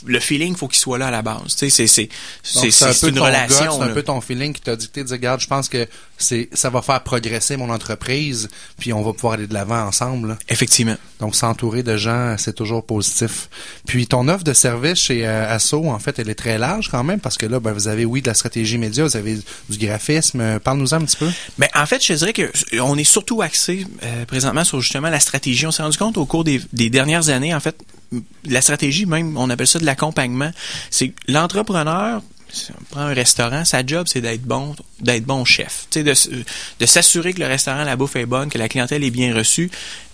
le feeling faut qu'il soit là à la base c'est c'est c'est c'est peu une relation c'est un peu ton feeling qui t'a dicté de dire, regarde, je pense que c'est ça va faire progresser mon entreprise, puis on va pouvoir aller de l'avant ensemble. là. effectivement Donc, s'entourer de gens, c'est toujours positif. Puis, ton offre de service chez euh, Asso, en fait, elle est très large quand même, parce que là, ben, vous avez, oui, de la stratégie média, vous avez du graphisme. Euh, Parle-nous un petit peu. Ben, en fait, je dirais que on est surtout axé euh, présentement sur justement la stratégie. On s'est rendu compte au cours des, des dernières années, en fait, la stratégie, même, on appelle ça de l'accompagnement. C'est l'entrepreneur, on prend un restaurant, sa job, c'est d'être bon, chef. Tu sais, de, de s'assurer que le restaurant, la bouffe est bonne, que la clientèle est bien reçue.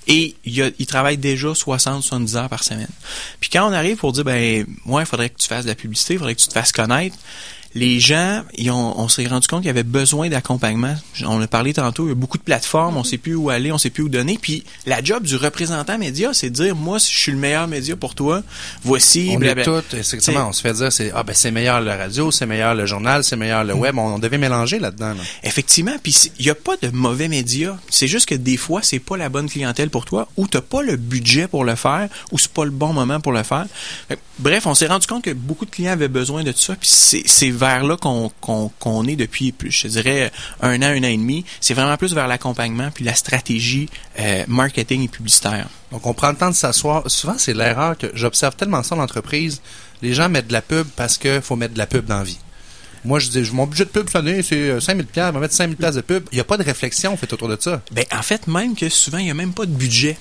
Et il, il travaille déjà 60-70 heures par semaine. Puis quand on arrive pour dire, ben, moi, il faudrait que tu fasses de la publicité, il faudrait que tu te fasses connaître, les gens, ils ont- on s'est rendu compte qu'il y avait besoin d'accompagnement. On a parlé tantôt, il y a beaucoup de plateformes, on sait plus où aller, on sait plus où donner. Puis la job du représentant média, c'est de dire, moi, si je suis le meilleur média pour toi, voici. On est blablabla. tous, effectivement, on se fait dire, c'est, ah, ben, c'est meilleur la radio, c'est meilleur le journal, c'est meilleur le web. On, on devait mélanger là-dedans, là. Effectivement, puis il n'y a pas de mauvais médias. C'est juste que des fois, c'est pas la bonne clientèle pour toi, ou t'as pas le budget pour le faire, ou c'est pas le bon moment pour le faire. Bref, on s'est rendu compte que beaucoup de clients avaient besoin de ça, puis c'est vers là qu'on qu'on qu'on est depuis, plus, je dirais, un an, un an et demi. C'est vraiment plus vers l'accompagnement puis la stratégie euh, marketing et publicitaire. Donc, on prend le temps de s'asseoir. Souvent, c'est l'erreur que j'observe tellement ça en entreprise. Les gens mettent de la pub parce qu'il faut mettre de la pub dans la vie. Moi, je dis, mon budget de pub cette année, c'est 5000 pièces, on va mettre 5000 pièces de pub. Il n'y a pas de réflexion fait autour de ça. Ben, en fait, même que souvent, il n'y a même pas de budget.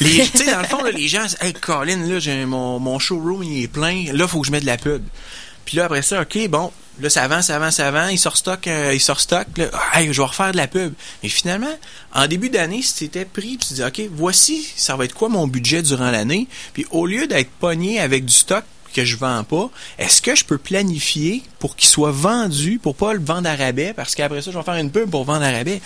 Les- Tu sais, dans le fond, là, les gens, hey, Colin, là, j'ai mon, mon showroom, il est plein. Là, faut que je mette de la pub. Puis là, après ça, OK, bon, là, ça avance, ça avance, ça avance. Il sort stock, euh, il sort stock. Là, hey, je vais refaire de la pub. Mais finalement, en début d'année, si tu étais pris, tu dis, OK, voici, ça va être quoi mon budget durant l'année? Puis au lieu d'être pogné avec du stock que je vends pas, est-ce que je peux planifier pour qu'il soit vendu, pour pas le vendre à rabais, parce qu'après ça, je vais faire une pub pour vendre à rabais.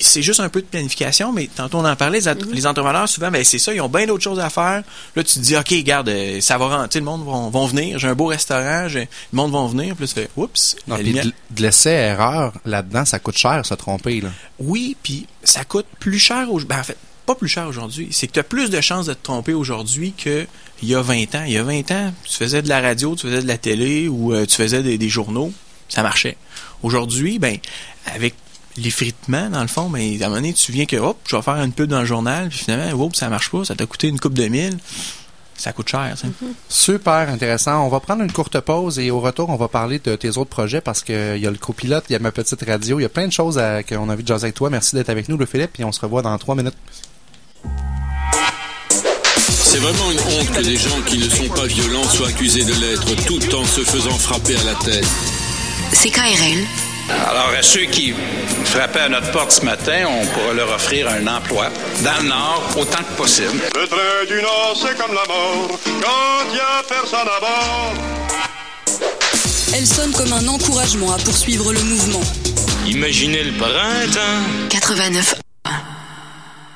C'est juste un peu de planification, mais tantôt on en parlait, les, les entrepreneurs, souvent, ben c'est ça, ils ont bien d'autres choses à faire. Là, tu te dis, OK, regarde, euh, ça va rentrer, le monde vont, vont venir, j'ai un beau restaurant, le monde va venir, puis là, tu fais, oups, Non, la puis lumière- de, de l'essai-erreur, là-dedans, ça coûte cher, se tromper. Là. Oui, puis ça coûte plus cher aujourd'hui. Ben, en fait, pas plus cher aujourd'hui. C'est que tu as plus de chances de te tromper aujourd'hui qu'il y a 20 ans. Il y a 20 ans, tu faisais de la radio, tu faisais de la télé ou euh, tu faisais des, des journaux, ça marchait. Aujourd'hui, ben, avec l'effritement, dans le fond, ben, à un moment donné, tu viens que, hop, je vais faire une pub dans le journal, puis finalement, hop, ça marche pas, ça t'a coûté une coupe de mille. Ça coûte cher, ça. Super intéressant. On va prendre une courte pause et au retour, on va parler de tes autres projets parce qu'il y a le copilote, il y a ma petite radio, il y a plein de choses à- qu'on a envie de jaser avec toi. Merci d'être avec nous, le Philippe, et on se revoit dans trois minutes. C'est vraiment une honte que des gens qui ne sont pas violents soient accusés de l'être tout en se faisant frapper à la tête. C'est KRL. Alors, à ceux qui frappaient à notre porte ce matin, on pourra leur offrir un emploi dans le Nord autant que possible. Le train du Nord, c'est comme la mort quand il y a personne à bord. Elle sonne comme un encouragement à poursuivre le mouvement. Imaginez le printemps. 89.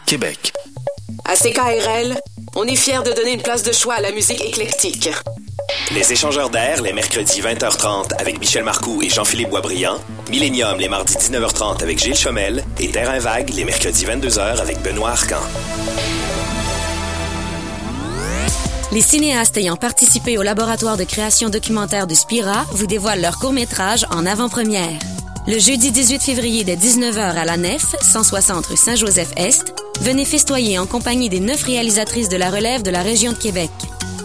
Québec. À CKRL, on est fiers de donner une place de choix à la musique éclectique. Les échangeurs d'air, les mercredis 20h30 avec Michel Marcoux et Jean-Philippe Boisbriand. Millennium, les mardis 19h30 avec Gilles Chomel. Et Terrain Vague, les mercredis 22h avec Benoît Arcan. Les cinéastes ayant participé au laboratoire de création documentaire de Spira vous dévoilent leur court-métrage en avant-première. Le jeudi 18 février dès 19h à la Nef, 160 rue Saint-Joseph-Est, venez festoyer en compagnie des neuf réalisatrices de la relève de la région de Québec.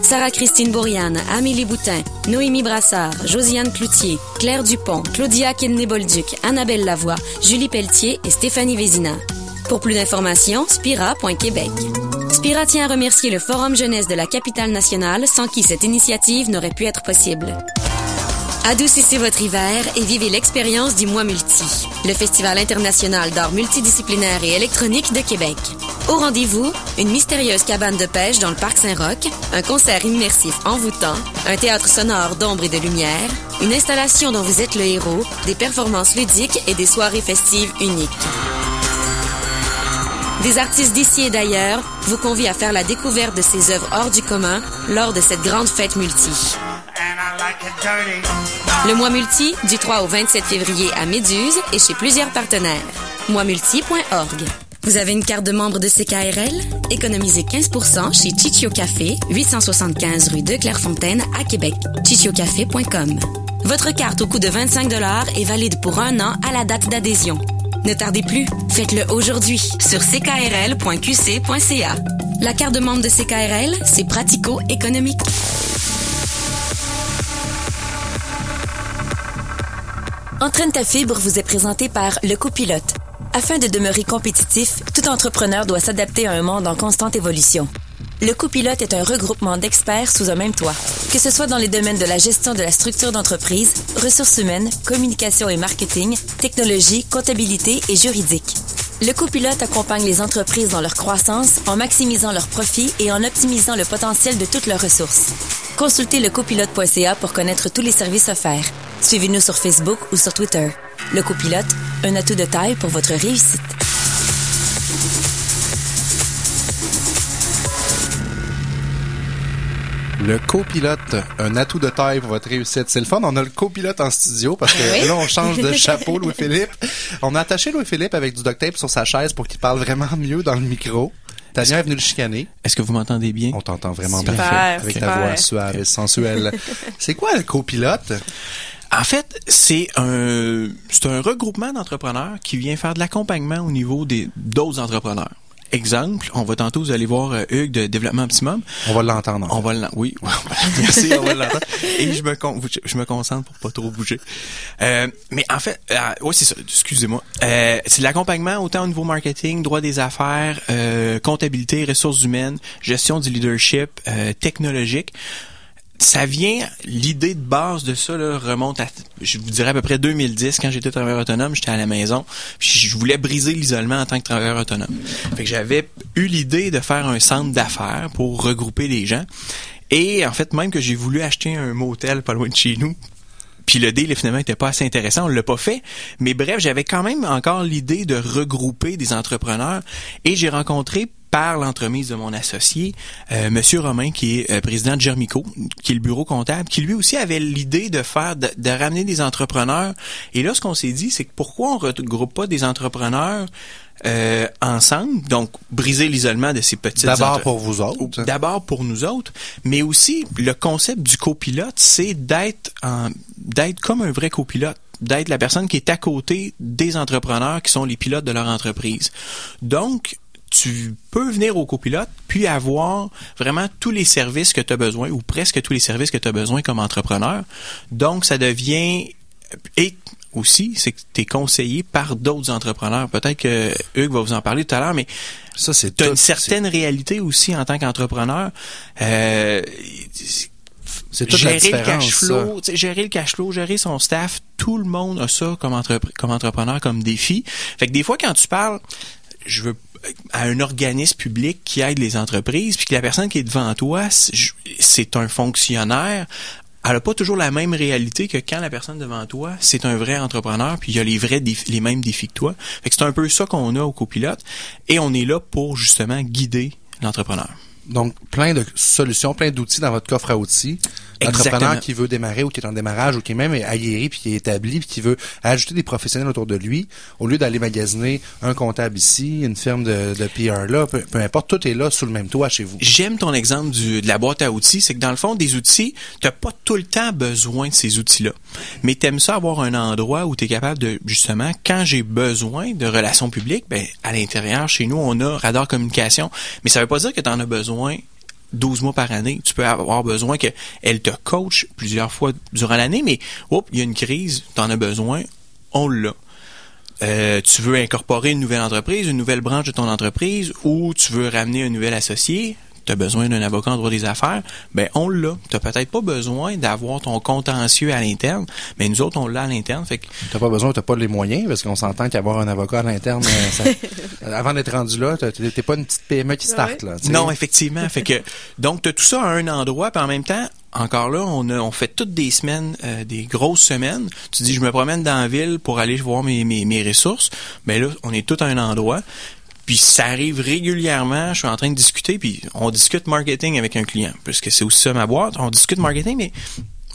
Sarah-Christine Bourriane, Amélie Boutin, Noémie Brassard, Josiane Cloutier, Claire Dupont, Claudia Kidney-Bolduc, Annabelle Lavoie, Julie Pelletier et Stéphanie Vézina. Pour plus d'informations, spira.québec. Spira tient à remercier le Forum jeunesse de la capitale nationale sans qui cette initiative n'aurait pu être possible. Adoucissez votre hiver et vivez l'expérience du Mois Multi, le festival international d'art multidisciplinaire et électronique de Québec. Au rendez-vous, une mystérieuse cabane de pêche dans le parc Saint-Roch, un concert immersif envoûtant, un théâtre sonore d'ombre et de lumière, une installation dont vous êtes le héros, des performances ludiques et des soirées festives uniques. Des artistes d'ici et d'ailleurs vous convient à faire la découverte de ces œuvres hors du commun lors de cette grande fête multi. Le mois multi, du 3 au 27 février à Méduse et chez plusieurs partenaires. Moismulti.org. Vous avez une carte de membre de CKRL? Économisez 15% chez Chichio Café, 875 rue de Clairefontaine à Québec. chichiocafé.com. Votre carte au coût de 25 est valide pour un an à la date d'adhésion. Ne tardez plus, faites-le aujourd'hui sur ckrl.qc.ca. La carte de membre de CKRL, c'est pratico-économique. Entraîne ta fibre vous est présenté par Le Copilote. Afin de demeurer compétitif, tout entrepreneur doit s'adapter à un monde en constante évolution. Le Copilote est un regroupement d'experts sous un même toit. Que ce soit dans les domaines de la gestion de la structure d'entreprise, ressources humaines, communication et marketing, technologie, comptabilité et juridique. Le copilote accompagne les entreprises dans leur croissance en maximisant leurs profits et en optimisant le potentiel de toutes leurs ressources. Consultez lecopilote.ca pour connaître tous les services offerts. Suivez-nous sur Facebook ou sur Twitter. Le copilote, un atout de taille pour votre réussite. Le copilote, un atout de taille pour votre réussite. C'est le fun. On a le copilote en studio parce que Oui. là, on change de chapeau, Louis-Philippe. On a attaché Louis-Philippe avec du duct tape sur sa chaise pour qu'il parle vraiment mieux dans le micro. Tania est venue le chicaner. Est-ce que vous m'entendez bien? On t'entend vraiment Super, bien. Avec ta voix suave et sensuelle. C'est quoi le copilote? En fait, c'est un c'est un regroupement d'entrepreneurs qui vient faire de l'accompagnement au niveau des d'autres entrepreneurs. Exemple, on va tantôt vous allez voir euh, Hugues de Développement Optimum. On va l'entendre. On va l'en- oui, merci, on va l'entendre. Et je me con- je me concentre pour pas trop bouger. Euh, mais en fait, euh, oui c'est ça. Excusez-moi. Euh, c'est de l'accompagnement autant au niveau marketing, droit des affaires, euh, comptabilité, ressources humaines, gestion du leadership, euh, technologique ça vient, l'idée de base de ça là, remonte à, je vous dirais à peu près 2010, quand j'étais travailleur autonome, j'étais à la maison, puis je voulais briser l'isolement en tant que travailleur autonome. Fait que j'avais eu l'idée de faire un centre d'affaires pour regrouper les gens. Et en fait, même que j'ai voulu acheter un motel pas loin de chez nous, puis le deal finalement était pas assez intéressant, on l'a pas fait. Mais bref, j'avais quand même encore l'idée de regrouper des entrepreneurs et j'ai rencontré par l'entremise de mon associé, euh, Monsieur Romain, qui est euh, président de Germico, qui est le bureau comptable, qui lui aussi avait l'idée de faire, de, de ramener des entrepreneurs. Et là, ce qu'on s'est dit, c'est que pourquoi on regroupe pas des entrepreneurs euh, ensemble, donc briser l'isolement de ces petites D'abord pour vous autres. D'abord pour nous autres, mais aussi le concept du copilote, c'est d'être d'être comme un vrai copilote d'être la personne qui est à côté des entrepreneurs qui sont les pilotes de leur entreprise. Donc, tu peux venir au copilote puis avoir vraiment tous les services que tu as besoin ou presque tous les services que tu as besoin comme entrepreneur. Donc, ça devient et aussi, c'est que tu es conseillé par d'autres entrepreneurs. Peut-être que Hugues va vous en parler tout à l'heure, mais ça c'est tu as une certaine réalité aussi en tant qu'entrepreneur. Euh, C'est toute la gérer le cash flow, gérer le cash flow, gérer son staff, tout le monde a ça comme, comme entrepreneur, comme défi. Fait que des fois, quand tu parles, je veux à un organisme public qui aide les entreprises, puis que la personne qui est devant toi, c'est- un fonctionnaire, elle n'a pas toujours la même réalité que quand la personne devant toi, c'est un vrai entrepreneur, puis il y a les vrais les mêmes défis que toi. C'est un peu ça qu'on a au copilote, et on est là pour justement guider l'entrepreneur. Donc, plein de solutions, plein d'outils dans votre coffre à outils. L'entrepreneur qui veut démarrer ou qui est en démarrage ou qui est même aguerri puis qui est établi puis qui veut ajouter des professionnels autour de lui, au lieu d'aller magasiner un comptable ici, une firme de, de PR là, peu, peu importe, tout est là sous le même toit chez vous. J'aime ton exemple du, de la boîte à outils, c'est que dans le fond, des outils, t'as pas tout le temps besoin de ces outils-là. Mais t'aimes ça avoir un endroit où tu es capable de, justement, quand j'ai besoin de relations publiques, ben, à l'intérieur, chez nous, on a radar communication. Mais ça veut pas dire que tu en as besoin 12 mois par année. Tu peux avoir besoin qu'elle te coach plusieurs fois durant l'année, mais, oups, il y a une crise, tu en as besoin, on l'a. Euh, tu veux incorporer une nouvelle entreprise, une nouvelle branche de ton entreprise, ou tu veux ramener un nouvel associé, tu as besoin d'un avocat en droit des affaires, ben on l'a. Tu peut-être pas besoin d'avoir ton contentieux à l'interne, mais nous autres, on l'a à l'interne. Fait que T'as pas besoin, t'as pas les moyens, parce qu'on s'entend qu'avoir un avocat à l'interne, euh, ça- avant d'être rendu là, t'as- t'es pas une petite PME qui start, là. tu sais. Non, effectivement. fait que donc tu as tout ça à un endroit, puis en même temps, encore là, on a, on fait toutes des semaines, euh, des grosses semaines. Tu dis, je me promène dans la ville pour aller voir mes, mes, mes ressources. Mais là, on est tout à un endroit. Puis ça arrive régulièrement, je suis en train de discuter, puis on discute marketing avec un client, puisque c'est aussi ça ma boîte. On discute marketing, mais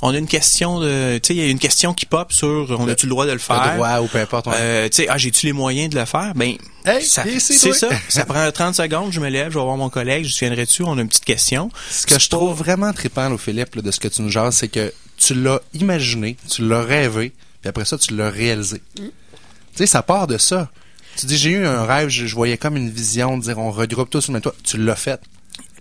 on a une question de, tu sais, il y a une question qui pop sur, on a-tu le droit de le faire? Le droit ou peu importe. ouais. Euh, tu sais, ah, j'ai-tu les moyens de le faire? Ben, Hey, c'est ça. Ça prend 30 secondes, je me lève, je vais voir mon collègue, je viendrai dessus, on a une petite question. Ce que je trouve vraiment trippant, là, Philippe, là, de ce que tu nous jases, c'est que tu l'as imaginé, tu l'as rêvé, puis après ça, tu l'as réalisé. Tu sais, ça part de ça. Tu dis, j'ai eu un rêve, je, voyais comme une vision, de dire, on regroupe tout sur même toit. Tu l'as fait.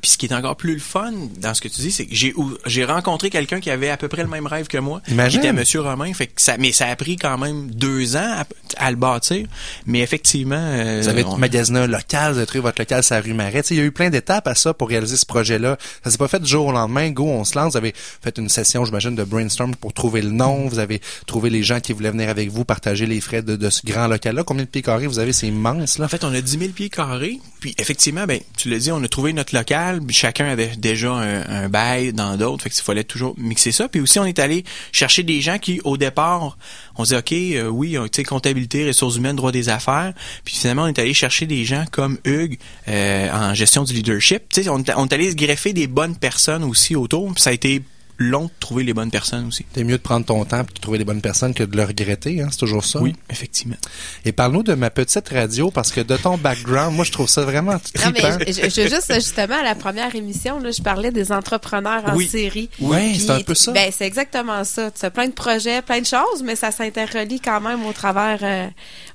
Puis ce qui est encore plus le fun dans ce que tu dis, c'est que j'ai j'ai rencontré quelqu'un qui avait à peu près le même rêve que moi. Imagine. Qui était Monsieur Romain. Fait que ça, mais ça a pris quand même deux ans à, à le bâtir. Mais effectivement, euh, Vous avez on- magasiné un local, vous avez trouvé votre local sur la rue Marais. Il y a eu plein d'étapes à ça pour réaliser ce projet-là. Ça s'est pas fait du jour au lendemain. Go, on se lance. Vous avez fait une session, j'imagine, de brainstorm pour trouver le nom. Vous avez trouvé les gens qui voulaient venir avec vous, partager les frais de, de ce grand local-là. Combien de pieds carrés vous avez? C'est immense, là. En fait, on a 10 000 pieds carrés. Puis effectivement, ben, tu l'as dit, on a trouvé notre local. Chacun avait déjà un, bail dans d'autres. Fait qu'il fallait toujours mixer ça. Puis aussi, on est allé chercher des gens qui, au départ, on se dit, OK, euh, oui, tu sais, comptabilité, ressources humaines, droit des affaires. Puis finalement, on est allé chercher des gens comme Hugues euh, en gestion du leadership. Tu sais, on, on est allé se greffer des bonnes personnes aussi autour. Puis ça a été long de trouver les bonnes personnes aussi. C'est mieux de prendre ton temps et de trouver les bonnes personnes que de le regretter, hein? c'est toujours ça. Oui, effectivement. Et parle-nous de ma petite radio parce que de ton background, moi je trouve ça vraiment Non, trippant. mais je, je- juste, justement, à la première émission, là, je parlais des entrepreneurs en Oui. série. Oui, c'est un peu ça. Ben, c'est exactement ça. Tu as plein de projets, plein de choses, mais ça s'interrelie quand même au travers, euh,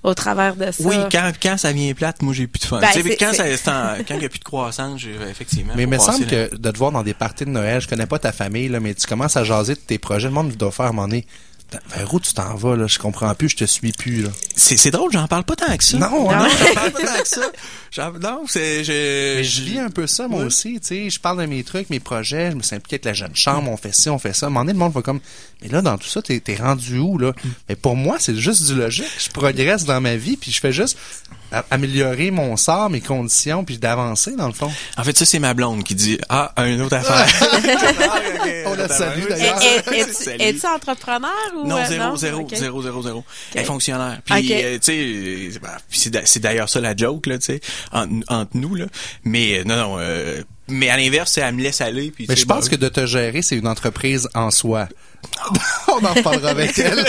au travers de ça. Oui, quand, quand ça vient plate, moi j'ai plus de fun. Ben, quand il n'y a plus de croissance, effectivement. Mais il me semble que de te voir dans des parties de Noël, je connais pas ta famille, là, mais tu commences à jaser de tes projets, le monde doit faire à un moment donné. Vers où tu t'en vas, là? Je comprends plus, je te suis plus, là. C'est c'est drôle, j'en parle pas tant que ça. Non, hein? j'en parle pas tant que ça. Non, c'est je, Mais je vis un peu ça, moi aussi, tu sais. Je parle de mes trucs, mes projets, je me suis impliqué avec la jeune chambre, on fait ci, on fait ça. À un moment donné, le monde va comme, mais là, dans tout ça, t'es t'es rendu où, là? Mais pour moi, c'est juste du logique. Je progresse dans ma vie, puis je fais juste améliorer mon sort, mes conditions, puis d'avancer, dans le fond. En fait, ça c'est ma blonde qui dit ah une autre affaire. On la salue, Et- d'ailleurs. Es-tu entrepreneur ou Non, euh, zéro, zéro, zéro, zéro, zéro. Elle est fonctionnaire. Puis, euh, tu sais, puis c'est d'a- c'est d'ailleurs ça la joke, là, tu sais, entre, entre nous, là. Mais, euh, non, non, euh, mais à l'inverse, c'est elle me laisse aller. Puis, Mais je pense bah, que de te gérer, c'est une entreprise en soi. On en reparlera avec elle.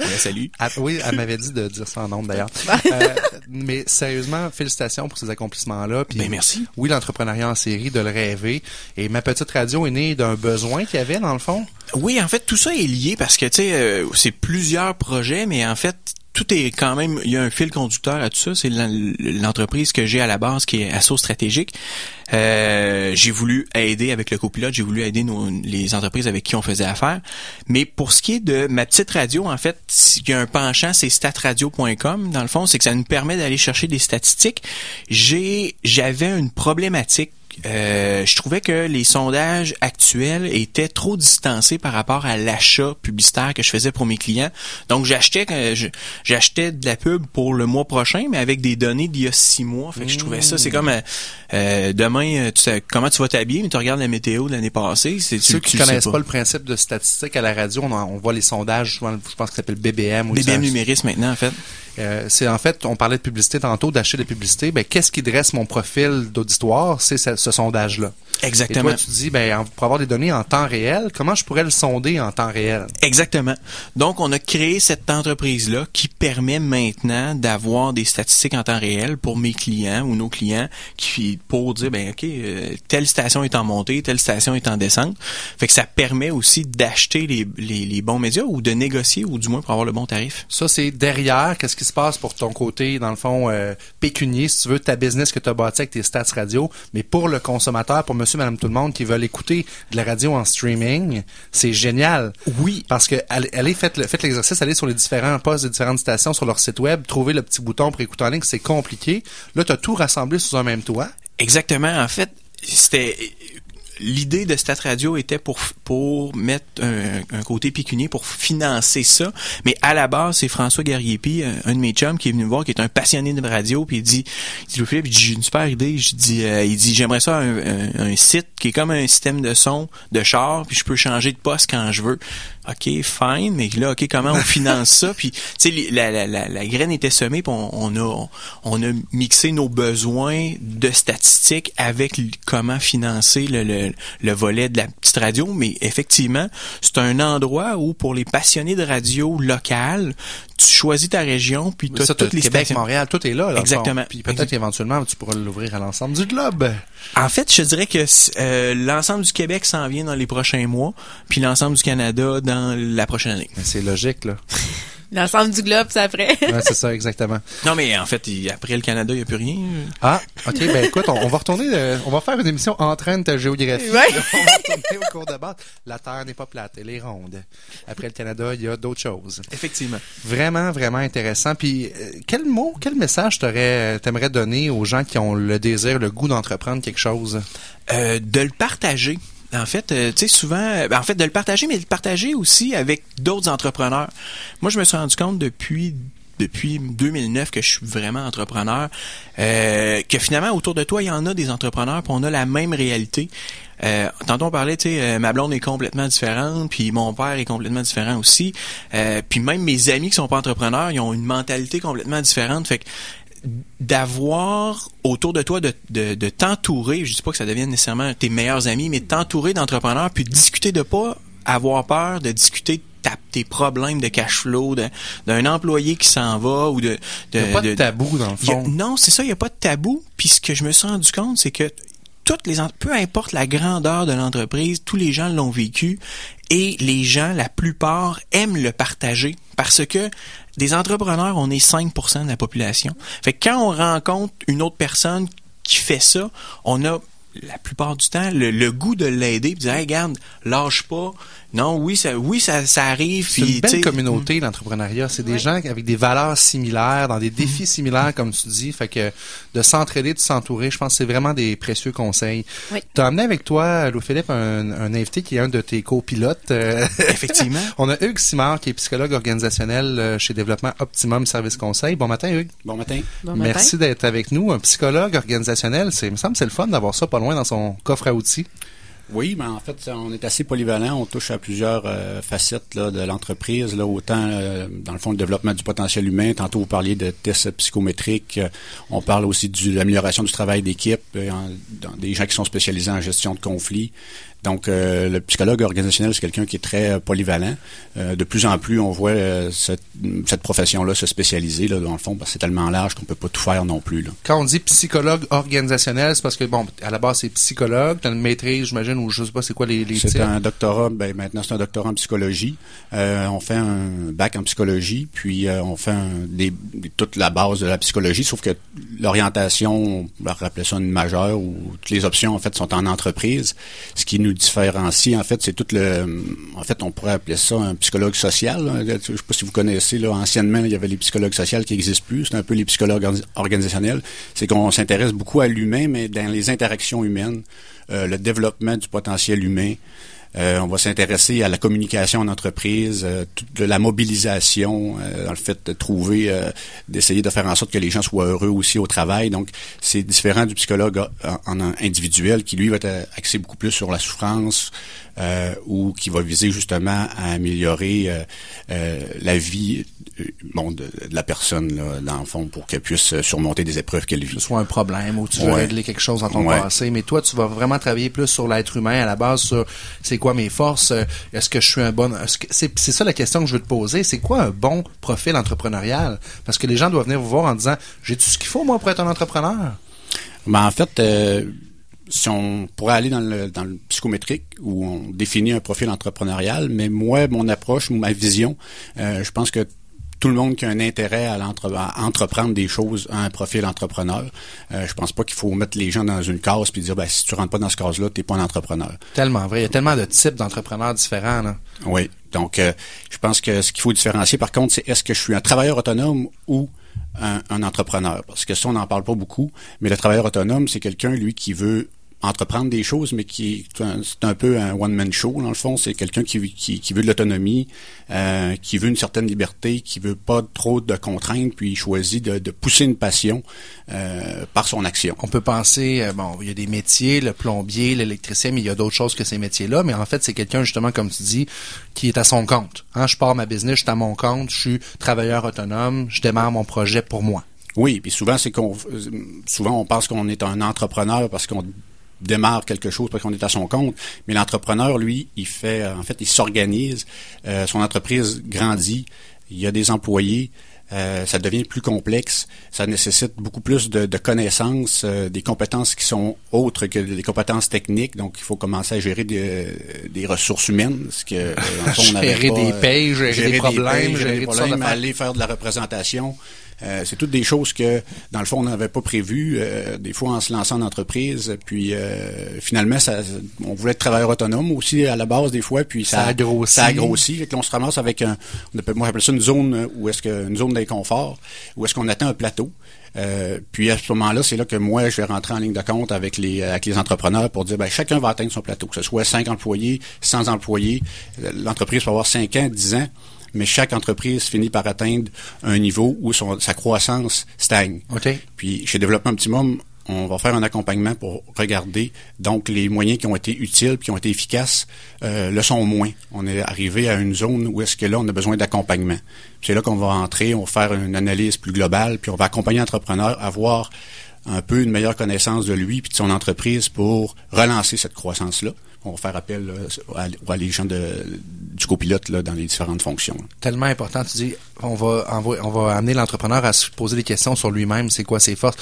on la salue. Ah, oui, elle m'avait dit de dire ça en nombre d'ailleurs. Euh, mais sérieusement, félicitations pour ces accomplissements-là. Puis, Ben, merci. Oui, l'entrepreneuriat en série, de le rêver. Et ma petite radio est née d'un besoin qu'il y avait dans le fond? Oui, en fait, tout ça est lié parce que, tu sais, euh, c'est plusieurs projets, mais en fait, tout est quand même, il y a un fil conducteur à tout ça. C'est l'en- l'entreprise que j'ai à la base qui est Asso Stratégique. Euh, j'ai voulu aider avec le copilote, j'ai voulu aider nos, les entreprises avec qui on faisait affaire. Mais pour ce qui est de ma petite radio, en fait, il y a un penchant, c'est statradio.com. Dans le fond, c'est que ça nous permet d'aller chercher des statistiques. J'ai, j'avais une problématique euh, je trouvais que les sondages actuels étaient trop distancés par rapport à l'achat publicitaire que je faisais pour mes clients. Donc j'achetais euh, j'achetais de la pub pour le mois prochain, mais avec des données d'il y a six mois. Fait que je trouvais ça, c'est comme euh, euh, demain, tu sais comment tu vas t'habiller, mais tu regardes la météo de l'année passée. C'est Ceux qui connaissent pas. le principe de statistique à la radio, on, en- on voit les sondages, souvent, je pense que ça s'appelle BBM. ou BBM numérisme maintenant en fait. Euh, c'est en fait, on parlait de publicité tantôt, d'acheter des publicités. Ben, qu'est-ce qui dresse mon profil d'auditoire? C'est ce, sondage-là. Exactement. Et toi, tu dis, ben, en- pour avoir des données en temps réel, comment je pourrais le sonder en temps réel? Exactement. Donc, on a créé cette entreprise-là qui permet maintenant d'avoir des statistiques en temps réel pour mes clients ou nos clients qui pour dire, ben ok, euh, telle station est en montée, telle station est en descente. Fait que ça permet aussi d'acheter les, les, les bons médias ou de négocier ou du moins pour avoir le bon tarif. Ça, c'est derrière. Qu'est-ce qui se passe pour ton côté, dans le fond, euh, pécunier, si tu veux, ta business que tu as bâti avec tes stats radio. Mais pour le consommateur, pour monsieur, madame, tout le monde qui veulent écouter de la radio en streaming, c'est génial. Oui. Parce que allez, faites le- faites l'exercice, allez sur les différents postes des différentes stations sur leur site web, trouvez le petit bouton pour écouter en ligne, c'est compliqué. Là, tu as tout rassemblé sous un même toit. Exactement. En fait, c'était l'idée de Stat Radio était pour pour mettre un, un côté pécunier pour financer ça, mais à la base c'est François Garriépi, un, de mes chums qui est venu me voir, qui est un passionné de radio, puis il dit, il dit dit, j'ai une super idée, je dis, euh, il dit j'aimerais ça un, un- site qui est comme un système de son de char, puis je peux changer de poste quand je veux. OK, fine, mais là, OK, comment on finance ça? Puis, tu sais, la, la, la, la graine était semée, puis on, on a, on a mixé nos besoins de statistiques avec comment financer le, le, le volet de la petite radio. Mais effectivement, c'est un endroit où, pour les passionnés de radio locale, tu choisis ta région, puis tu as Ça, toutes les Québec, stations. Montréal, tout est là. le Exactement. Puis peut-être qu'éventuellement, tu pourras l'ouvrir à l'ensemble du globe. En fait, je dirais que euh, l'ensemble du Québec s'en vient dans les prochains mois, puis l'ensemble du Canada dans la prochaine année. C'est logique, là. L'ensemble du globe, c'est après. Ouais, c'est ça, exactement. Non, mais en fait, il- après le Canada, il n'y a plus rien. Ah, ok, ben écoute, on, on va retourner, euh, on va faire une émission entraîne ta géographie. Ouais. on va retourner au cours de base. La Terre n'est pas plate, elle est ronde. Après le Canada, il y a d'autres choses. Effectivement. Vraiment, vraiment intéressant. Puis, euh, quel mot, quel message t'aurais, t'aimerais donner aux gens qui ont le désir, le goût d'entreprendre quelque chose? Euh, de le partager. En fait, euh, tu sais, souvent, ben, en fait, de le partager, mais de le partager aussi avec d'autres entrepreneurs. Moi, je me suis rendu compte depuis depuis 2009 que je suis vraiment entrepreneur, euh, que finalement autour de toi il y en a des entrepreneurs, puis on a la même réalité. Euh, tantôt on parlait, tu sais, euh, ma blonde est complètement différente, puis mon père est complètement différent aussi, euh, puis même mes amis qui sont pas entrepreneurs, ils ont une mentalité complètement différente. Fait que d'avoir autour de toi, de, de, de t'entourer, je dis pas que ça devienne nécessairement tes meilleurs amis, mais t'entourer d'entrepreneurs, puis de discuter de pas avoir peur, de discuter de ta- tes problèmes de cash flow, d'un employé qui s'en va ou de... de Il y a pas de tabou, dans le a- fond. non, c'est ça, il n'y a pas de tabou. Puis ce que je me suis rendu compte, c'est que toutes les peu importe la grandeur de l'entreprise, tous les gens l'ont vécu et les gens, la plupart, aiment le partager parce que des entrepreneurs, on est 5% de la population. Fait que quand on rencontre une autre personne qui fait ça, on a la plupart du temps le, goût de l'aider puis de dire hey, regarde lâche pas non oui ça oui ça, ça arrive C'est puis, une belle communauté, l'entrepreneuriat. C'est des gens avec des valeurs similaires, dans des défis Mhm. similaires, comme tu dis. Fait que de s'entraider, de s'entourer, je pense que c'est vraiment des précieux conseils. Oui. Tu as amené avec toi, Louis-Philippe, un, un invité qui est un de tes copilotes. euh, effectivement On a Hugues Simard, qui est psychologue organisationnel euh, chez Développement Optimum Service Conseil. Bon matin, Hugues. Bon matin. Bon. Merci d'être avec nous. Un psychologue organisationnel, c'est, il me semble que c'est le fun d'avoir ça pas loin dans son coffre à outils. Oui, mais en fait, on est assez polyvalent. On touche à plusieurs euh, facettes de l'entreprise. Là, autant euh, dans le fond le développement du potentiel humain. Tantôt vous parliez de tests psychométriques. Euh, on parle aussi de l'amélioration du travail d'équipe. euh, des gens qui sont spécialisés en gestion de conflits. Donc, euh, le psychologue organisationnel, c'est quelqu'un qui est très euh, polyvalent. Euh, de plus en plus, on voit cette, cette profession-là se spécialiser. Là, dans le fond, parce que c'est tellement large qu'on peut pas tout faire non plus. Là. Quand on dit psychologue organisationnel, c'est parce que, bon, à la base, c'est psychologue. Tu as une maîtrise, j'imagine, ou je sais pas c'est quoi les, les C'est un doctorat, ben maintenant c'est un doctorat en psychologie. On fait un bac en psychologie, puis on fait un, des, des- toute la base de la psychologie, sauf que l'orientation, on va rappeler ça une majeure, ou toutes les options en fait sont en entreprise. Ce qui nous différencie en fait, c'est tout le, en fait on pourrait appeler ça un psychologue social. là. Je sais pas si vous connaissez là, anciennement il y avait les psychologues sociaux qui existent plus. C'est un peu les psychologues orga- organisationnels. C'est qu'on s'intéresse beaucoup à l'humain, mais dans les interactions humaines, euh, le développement du potentiel humain. Euh, on va s'intéresser à la communication en entreprise, euh, toute la mobilisation, euh, dans le fait de trouver, euh, d'essayer de faire en sorte que les gens soient heureux aussi au travail. Donc, c'est différent du psychologue en, individuel qui, lui, va être axé beaucoup plus sur la souffrance euh, ou qui va viser justement à améliorer euh, euh, la vie euh, bon, de, de la personne, là, dans le fond, pour qu'elle puisse euh, surmonter des épreuves qu'elle vit. Que ce soit un problème ou tu veux Ouais. régler quelque chose dans ton Ouais. passé. Mais toi, tu vas vraiment travailler plus sur l'être humain à la base, sur c'est quoi mes forces, est-ce que je suis un bon... C'est c'est ça la question que je veux te poser. C'est quoi un bon profil entrepreneurial? Parce que les gens doivent venir vous voir en disant, j'ai tout ce qu'il faut, moi, pour être un entrepreneur? Ben, en fait, euh, si on pourrait aller dans le, dans le psychométrique où on définit un profil entrepreneurial, mais moi, mon approche ou ma vision, euh, je pense que tout le monde qui a un intérêt à, à entreprendre des choses a un profil entrepreneur. Euh, je pense pas qu'il faut mettre les gens dans une case puis dire ben, si tu rentres pas dans ce case-là, t'es pas un entrepreneur. Tellement vrai. Il y a tellement de types d'entrepreneurs différents. Là. Oui. Donc, euh, je pense que ce qu'il faut différencier, par contre, c'est est-ce que je suis un travailleur autonome ou un, un entrepreneur? Parce que ça, on n'en parle pas beaucoup. Mais le travailleur autonome, c'est quelqu'un, lui, qui veut entreprendre des choses, mais qui c'est un, peu un one-man show, dans le fond. C'est quelqu'un qui, qui, qui veut de l'autonomie, euh, qui veut une certaine liberté, qui veut pas trop de contraintes, puis il choisit de, de pousser une passion euh, par son action. On peut penser, euh, bon, il y a des métiers, le plombier, l'électricien, mais il y a d'autres choses que ces métiers-là. Mais en fait, c'est quelqu'un, justement, comme tu dis, qui est à son compte. Hein, je pars ma business, je suis à mon compte, je suis travailleur autonome, je démarre mon projet pour moi. Oui, puis souvent c'est qu'on souvent on pense qu'on est un entrepreneur parce qu'on démarre quelque chose parce qu'on est à son compte, mais l'entrepreneur lui, il fait euh, en fait, il s'organise, euh, son entreprise grandit, il y a des employés, euh, ça devient plus complexe, ça nécessite beaucoup plus de, de connaissances, euh, des compétences qui sont autres que des compétences techniques, donc il faut commencer à gérer des, des ressources humaines, ce que euh, dans le fond, on Gérer pas, des euh, payes, gérer des problèmes, payes, gérer gérer des toutes sortes de problèmes, aller faire de la représentation. Euh, c'est toutes des choses que, dans le fond, on n'avait pas prévues. euh, des fois, en se lançant en entreprise, puis euh, finalement, ça, on voulait être travailleur autonome aussi à la base des fois, puis ça, Ça a grossi. Ça a grossi. Fait que là, on se ramasse avec un, on appelle, moi j'appelle ça une zone où est-ce que une zone d'inconfort, où est-ce qu'on atteint un plateau. Euh, puis à ce moment-là, c'est là que moi, je vais rentrer en ligne de compte avec les avec les entrepreneurs pour dire, ben chacun va atteindre son plateau, que ce soit 5 employés, 100 employés. L'entreprise peut avoir 5 ans, 10 ans, mais chaque entreprise finit par atteindre un niveau où son, sa croissance stagne. Puis chez Développement Optimum, on va faire un accompagnement pour regarder donc les moyens qui ont été utiles, qui ont été efficaces, euh, le sont moins. On est arrivé à une zone où est-ce que là on a besoin d'accompagnement. C'est là qu'on va entrer, on va faire une analyse plus globale, puis on va accompagner l'entrepreneur à avoir un peu une meilleure connaissance de lui puis de son entreprise pour relancer cette croissance-là. On va faire appel là, à, à les gens de, du copilote là, dans les différentes fonctions. Tellement important, tu dis, on va, envoyer- on va amener l'entrepreneur à se poser des questions sur lui-même, c'est quoi ses forces?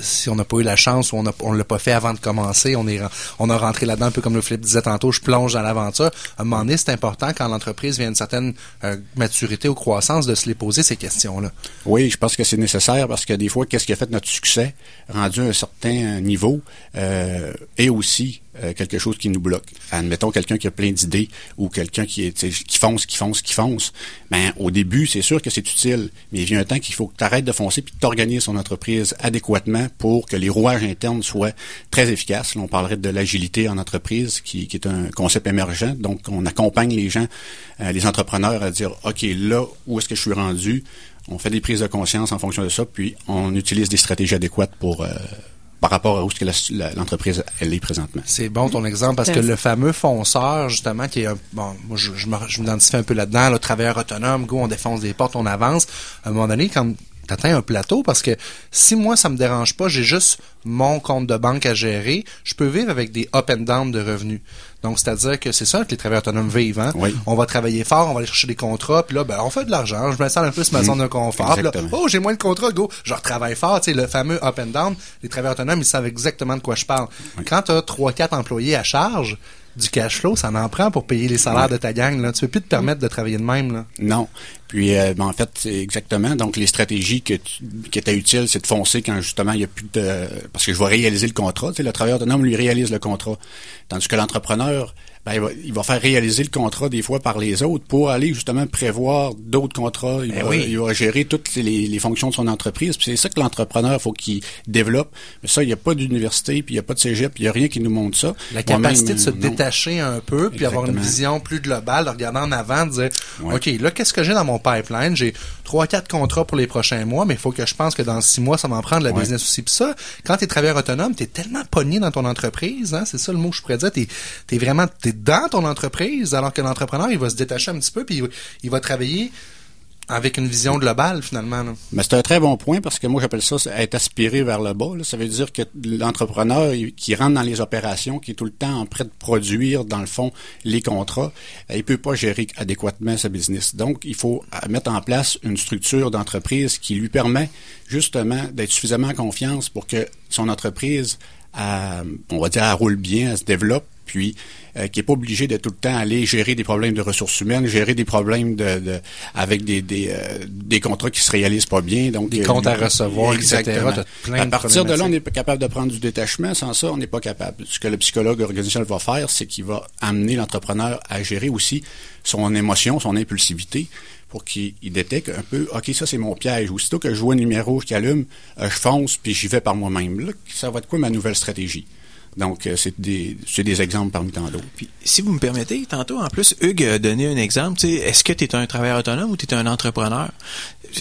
Si on n'a pas eu la chance ou on ne l'a pas fait avant de commencer, on est on a rentré là-dedans un peu comme le Philippe disait tantôt, je plonge dans l'aventure. À un moment donné, c'est important quand l'entreprise vient à une certaine euh, maturité ou croissance de se les poser ces questions-là. Oui, je pense que c'est nécessaire parce que des fois, qu'est-ce qui a fait notre succès rendu à un certain niveau euh, est aussi euh, quelque chose qui nous bloque. Admettons quelqu'un qui a plein d'idées ou quelqu'un qui qui fonce, qui fonce, qui fonce. Ben au début, c'est sûr que c'est utile, mais il vient un temps qu'il faut que tu arrêtes de foncer puis que tu organises ton entreprise adéquatement pour que les rouages internes soient très efficaces. Là, on parlerait de l'agilité en entreprise, qui, qui est un concept émergent. Donc, on accompagne les gens, euh, les entrepreneurs à dire, OK, là, où est-ce que je suis rendu? On fait des prises de conscience en fonction de ça, puis on utilise des stratégies adéquates pour euh, par rapport à où l'entreprise elle est présentement. C'est bon ton exemple parce que le fameux fonceur, justement, qui est un, bon, moi je, je, me- je m'identifie un peu là-dedans, le travailleur autonome, go, on défonce des portes, on avance. À un moment donné, quand t'atteins un plateau, parce que si moi ça me dérange pas, j'ai juste mon compte de banque à gérer, je peux vivre avec des up and down de revenus. Donc c'est-à-dire que c'est ça que les travailleurs autonomes vivent. Hein? On va travailler fort, on va aller chercher des contrats, puis là, ben, on fait de l'argent. Je me sens un peu sur ma zone de confort. Là, oh, j'ai moins de contrats, go, je retravaille fort. Tu sais, le fameux up and down, les travailleurs autonomes, ils savent exactement de quoi je parle. Quand tu as 3-4 employés à charge, du cash flow, ça en prend pour payer les salaires Ouais. de ta gang. Là. Tu peux plus te permettre de travailler de même. Là. Non. Puis, euh, ben, en fait, c'est exactement. Donc, les stratégies que tu- qui étaient utiles, c'est de foncer quand justement il y a plus de. Parce que je vais réaliser le contrat. Tu sais, le travailleur autonome lui réalise le contrat, tandis que l'entrepreneur, ben, il, va, il va faire réaliser le contrat des fois par les autres pour aller justement prévoir d'autres contrats. Il, Ben va, oui. il va gérer toutes les, les fonctions de son entreprise. Puis c'est ça que l'entrepreneur faut qu'il développe. Mais ça, il n'y a pas d'université, puis il n'y a pas de cégep, puis il n'y a rien qui nous montre ça. La capacité de se non. détacher un peu, puis avoir une vision plus globale, de regarder en avant, de dire, OK, là, qu'est-ce que j'ai dans mon pipeline? J'ai trois, quatre contrats pour les prochains mois, mais il faut que je pense que dans six mois, ça va en prendre la Ouais. business aussi. Puis ça, quand tu es travailleur autonome, tu es tellement pogné dans ton entreprise, hein, c'est ça le mot que je pourrais dire, tu es, vraiment t'es dans ton entreprise, alors que l'entrepreneur, il va se détacher un petit peu, puis il, va- il va travailler avec une vision globale, finalement. Mais c'est un très bon point parce que moi j'appelle ça être aspiré vers le bas. Ça veut dire que l'entrepreneur qui rentre dans les opérations, qui est tout le temps en train de produire dans le fond les contrats, il peut pas gérer adéquatement sa business. Donc il faut euh, mettre en place une structure d'entreprise qui lui permet justement d'être suffisamment en confiance pour que son entreprise, euh, on va dire, roule bien, elle se développe puis euh, qui est pas obligé de tout le temps aller gérer des problèmes de ressources humaines, gérer des problèmes de, de- avec des des, euh, des contrats qui se réalisent pas bien, donc Des euh, comptes à recevoir, etc. exactement. Plein À partir de là, on problématiques. est capable de prendre du détachement. Sans ça, on n'est pas capable. Ce que le psychologue organisationnel va faire, c'est qu'il va amener l'entrepreneur à gérer aussi son émotion, son impulsivité pour qu'il il détecte un peu, OK, ça c'est mon piège. Aussitôt que je vois un numéro rouge qui allume, je fonce puis j'y vais par moi-même. Là, ça va être quoi ma nouvelle stratégie? Donc, euh, c'est des, des exemples parmi tant d'autres. Si vous me permettez, tantôt, en plus, Hugues a donné un exemple. Est-ce que tu es un travailleur autonome ou tu es un entrepreneur?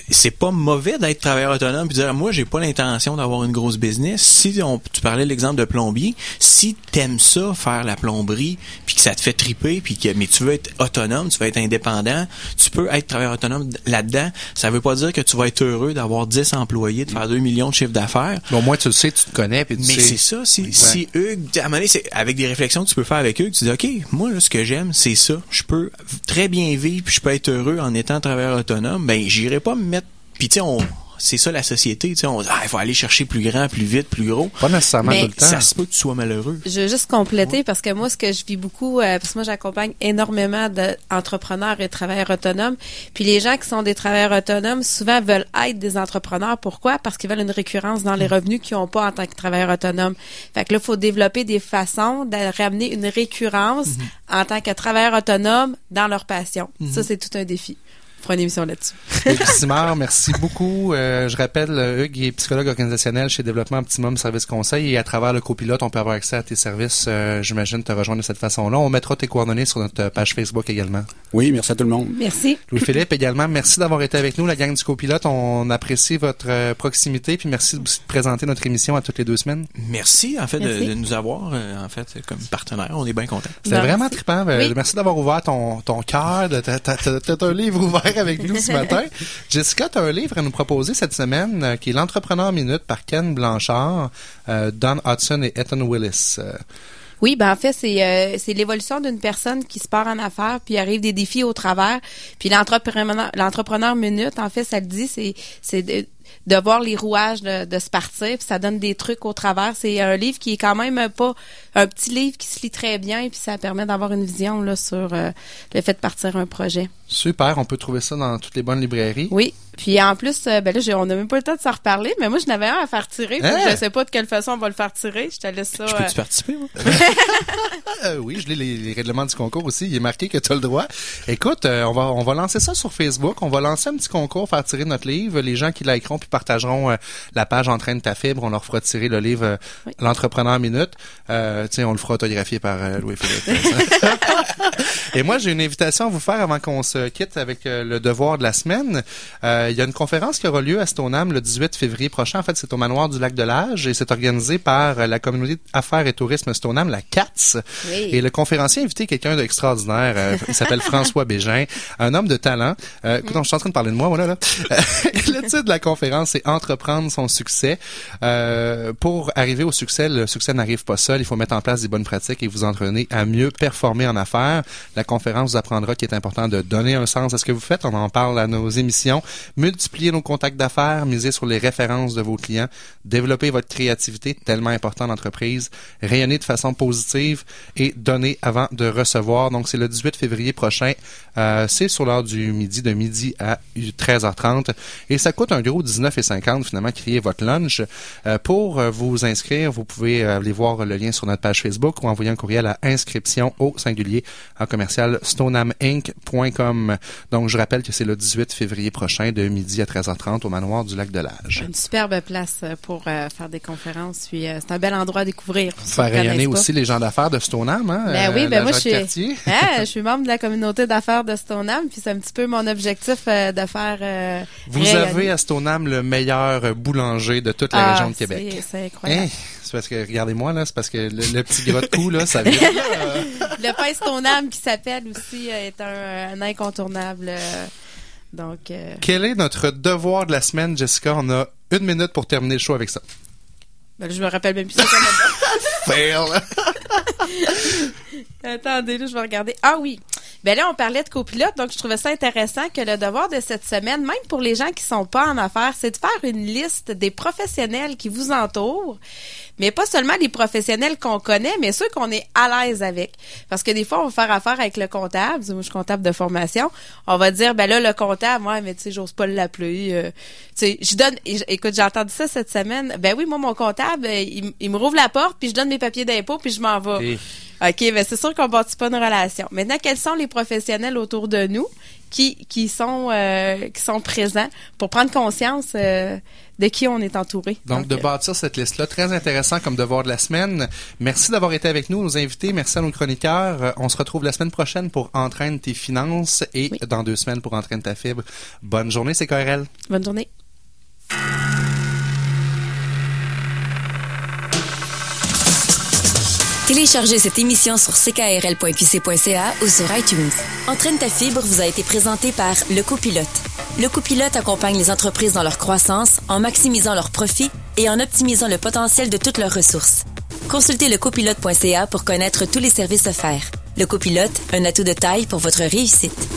C'est pas mauvais d'être travailleur autonome et dire moi j'ai pas l'intention d'avoir une grosse business. Si on, tu parlais de l'exemple de plombier, si t'aimes ça faire la plomberie puis que ça te fait triper puis que mais tu veux être autonome, tu veux être indépendant, tu peux être travailleur autonome là-dedans. Ça veut pas dire que tu vas être heureux d'avoir 10 employés, de faire 2 millions de chiffre d'affaires. Au moins, tu le sais, tu te connais, puis tu Mais c'est ça, si, Exact. si Hugues, à un moment donné, c'est avec des réflexions que tu peux faire avec Hugues, tu dis, OK, moi, là, ce que j'aime, c'est ça. Je peux très bien vivre, puis je peux être heureux en étant travailleur autonome. Ben, j'irai pas me mettre, puis tu sais, on, c'est ça la société, tu sais, on dit, ah, il faut aller chercher plus grand, plus vite, plus gros. Pas nécessairement Mais- tout le temps. Ça se peut que tu sois malheureux. Je veux juste compléter parce que moi, ce que je vis beaucoup, euh, parce que moi, j'accompagne énormément d'entrepreneurs et de travailleurs autonomes. Puis les gens qui sont des travailleurs autonomes, souvent veulent être des entrepreneurs. Pourquoi? Parce qu'ils veulent une récurrence dans les revenus qu'ils n'ont pas en tant que travailleurs autonomes. Fait que là, il faut développer des façons de ramener une récurrence en tant que travailleur autonome dans leur passion. Mhm. Ça, c'est tout un défi. Fera une émission là-dessus. Hugues Simard, merci beaucoup. Euh, je rappelle, euh, Hugues est psychologue organisationnel chez Développement Optimum Service Conseil et à travers le copilote, on peut avoir accès à tes services. Euh, J'imagine te rejoindre de cette façon-là. On mettra tes coordonnées sur notre page Facebook également. Oui, merci à tout le monde. Merci. Louis-Philippe également, merci d'avoir été avec nous, la gang du copilote. On apprécie votre euh, proximité puis merci aussi de présenter notre émission à toutes les deux semaines. Merci, en fait, de, Merci. de nous avoir, euh, en fait, comme partenaire. On est bien contents. C'était Merci. vraiment trippant. Euh, Oui. Merci d'avoir ouvert ton, ton cœur. t'as un livre ouvert avec nous ce matin. Jessica, tu as un livre à nous proposer cette semaine euh, qui est L'entrepreneur minute par Ken Blanchard, euh, Don Hudson et Ethan Willis. Euh, Oui, ben en fait, c'est euh, c'est l'évolution d'une personne qui se part en affaires, puis arrive des défis au travers. Puis l'entrepreneur l'entrepreneur minute, en fait, ça le dit, c'est c'est de, voir les rouages de, de se partir, puis ça donne des trucs au travers. C'est un livre qui est quand même pas un petit livre qui se lit très bien, puis ça permet d'avoir une vision là sur euh, le fait de partir un projet. super, on peut trouver ça dans toutes les bonnes librairies. Oui. Puis en plus, euh, ben là, j'ai- on n'a même pas le temps de s'en reparler, mais moi, je n'avais un à faire tirer. Hein? Je sais pas de quelle façon on va le faire tirer. Je te laisse ça. Je euh, peux-tu participer, moi? Euh, oui, je lis les, les règlements du concours aussi. Il est marqué que tu as le droit. Écoute, euh, on va on va lancer ça sur Facebook. On va lancer un petit concours, faire tirer notre livre. Les gens qui likeront puis partageront euh, la page Entraîne ta fibre, on leur fera tirer le livre euh, Oui. L'entrepreneur minute. Euh, tiens, on le fera autographier par euh, Louis-Philippe. Et moi, j'ai une invitation à vous faire avant qu'on se quitte avec euh, le devoir de la semaine. Euh, il y a une conférence qui aura lieu à Stoneham le 18 février prochain. En fait, c'est au manoir du Lac de l'Âge et c'est organisé par euh, la communauté Affaires et Tourisme Stoneham, la CATS. Oui. Et le conférencier a invité quelqu'un d'extraordinaire. euh, il s'appelle François Bégin, un homme de talent. Euh, écoute, je suis en train de parler de moi, voilà. Là. Euh, le titre de la conférence, c'est Entreprendre son succès. Euh, pour arriver au succès, le succès n'arrive pas seul. Il faut mettre en place des bonnes pratiques et vous entraîner à mieux performer en affaires. La conférence vous apprendra qu'il est important de donner un sens à ce que vous faites. On en parle à nos émissions. Multiplier nos contacts d'affaires, miser sur les références de vos clients, développer votre créativité, tellement important en entreprise, rayonner de façon positive et donner avant de recevoir. Donc, c'est le 18 février prochain. Euh, c'est sur l'heure du midi, de midi à 13h30. Et ça coûte un gros 19,50 finalement, créer votre lunch. Euh, pour euh, vous inscrire, vous pouvez euh, aller voir le lien sur notre page Facebook ou envoyer un courriel à inscription au singulier en commercial stonaminc.com. Donc, je rappelle que c'est le 18 février prochain de midi à 13h30 au manoir du Lac de l'Âge. Une superbe place euh, pour euh, faire des conférences. Puis euh, c'est un bel endroit à découvrir. Faire rayonner aussi les gens d'affaires de Stoneham, hein? Ben oui, ben moi je suis. Hein, je suis membre de la communauté d'affaires de Stoneham, puis c'est un petit peu mon objectif de faire. Vous rayonner. avez à Stoneham le meilleur boulanger de toute la Ah, région de Québec. C'est incroyable. Hein? C'est parce que, regardez-moi, là, c'est parce que le, le petit gras de cou, là, ça vient. Le pain Stoneham qui s'appelle aussi est un, un incontournable. euh, donc, euh, Quel est notre devoir de la semaine, Jessica? On a une minute pour terminer le show avec ça. ben, je me rappelle même plus ça Fail! Attendez, là, je vais regarder. Ah oui. Ben là, on parlait de copilote, donc je trouvais ça intéressant que le devoir de cette semaine, même pour les gens qui sont pas en affaires, c'est de faire une liste des professionnels qui vous entourent, mais pas seulement les professionnels qu'on connaît, mais ceux qu'on est à l'aise avec. Parce que des fois, on va faire affaire avec le comptable. Moi, je suis comptable de formation. On va dire, ben là, le comptable, ouais, mais tu sais, j'ose pas l'appeler. euh, tu sais, je donne, écoute, j'ai entendu ça cette semaine. Ben oui, moi, mon comptable, euh, il, il me rouvre la porte, puis je donne mes papiers d'impôt, puis je m'en vais. OK, ben c'est sûr qu'on bâtit pas une relation. Maintenant, quels sont les professionnels autour de nous qui qui sont euh, qui sont présents pour prendre conscience euh, de qui on est entouré. Donc, de euh, bâtir cette liste-là, très intéressant comme devoir de la semaine. Merci d'avoir été avec nous, nos invités. Merci à nos chroniqueurs. Euh, On se retrouve la semaine prochaine pour Entraîne tes finances et dans deux semaines pour Entraîne ta fibre. Bonne journée, c'est KRL. bonne journée. Téléchargez cette émission sur ckrl.qc.ca ou sur iTunes. Entraîne ta fibre vous a été présenté par Le Copilote. Le Copilote accompagne les entreprises dans leur croissance en maximisant leurs profits et en optimisant le potentiel de toutes leurs ressources. Consultez lecopilote.ca pour connaître tous les services offerts. Le Copilote, un atout de taille pour votre réussite.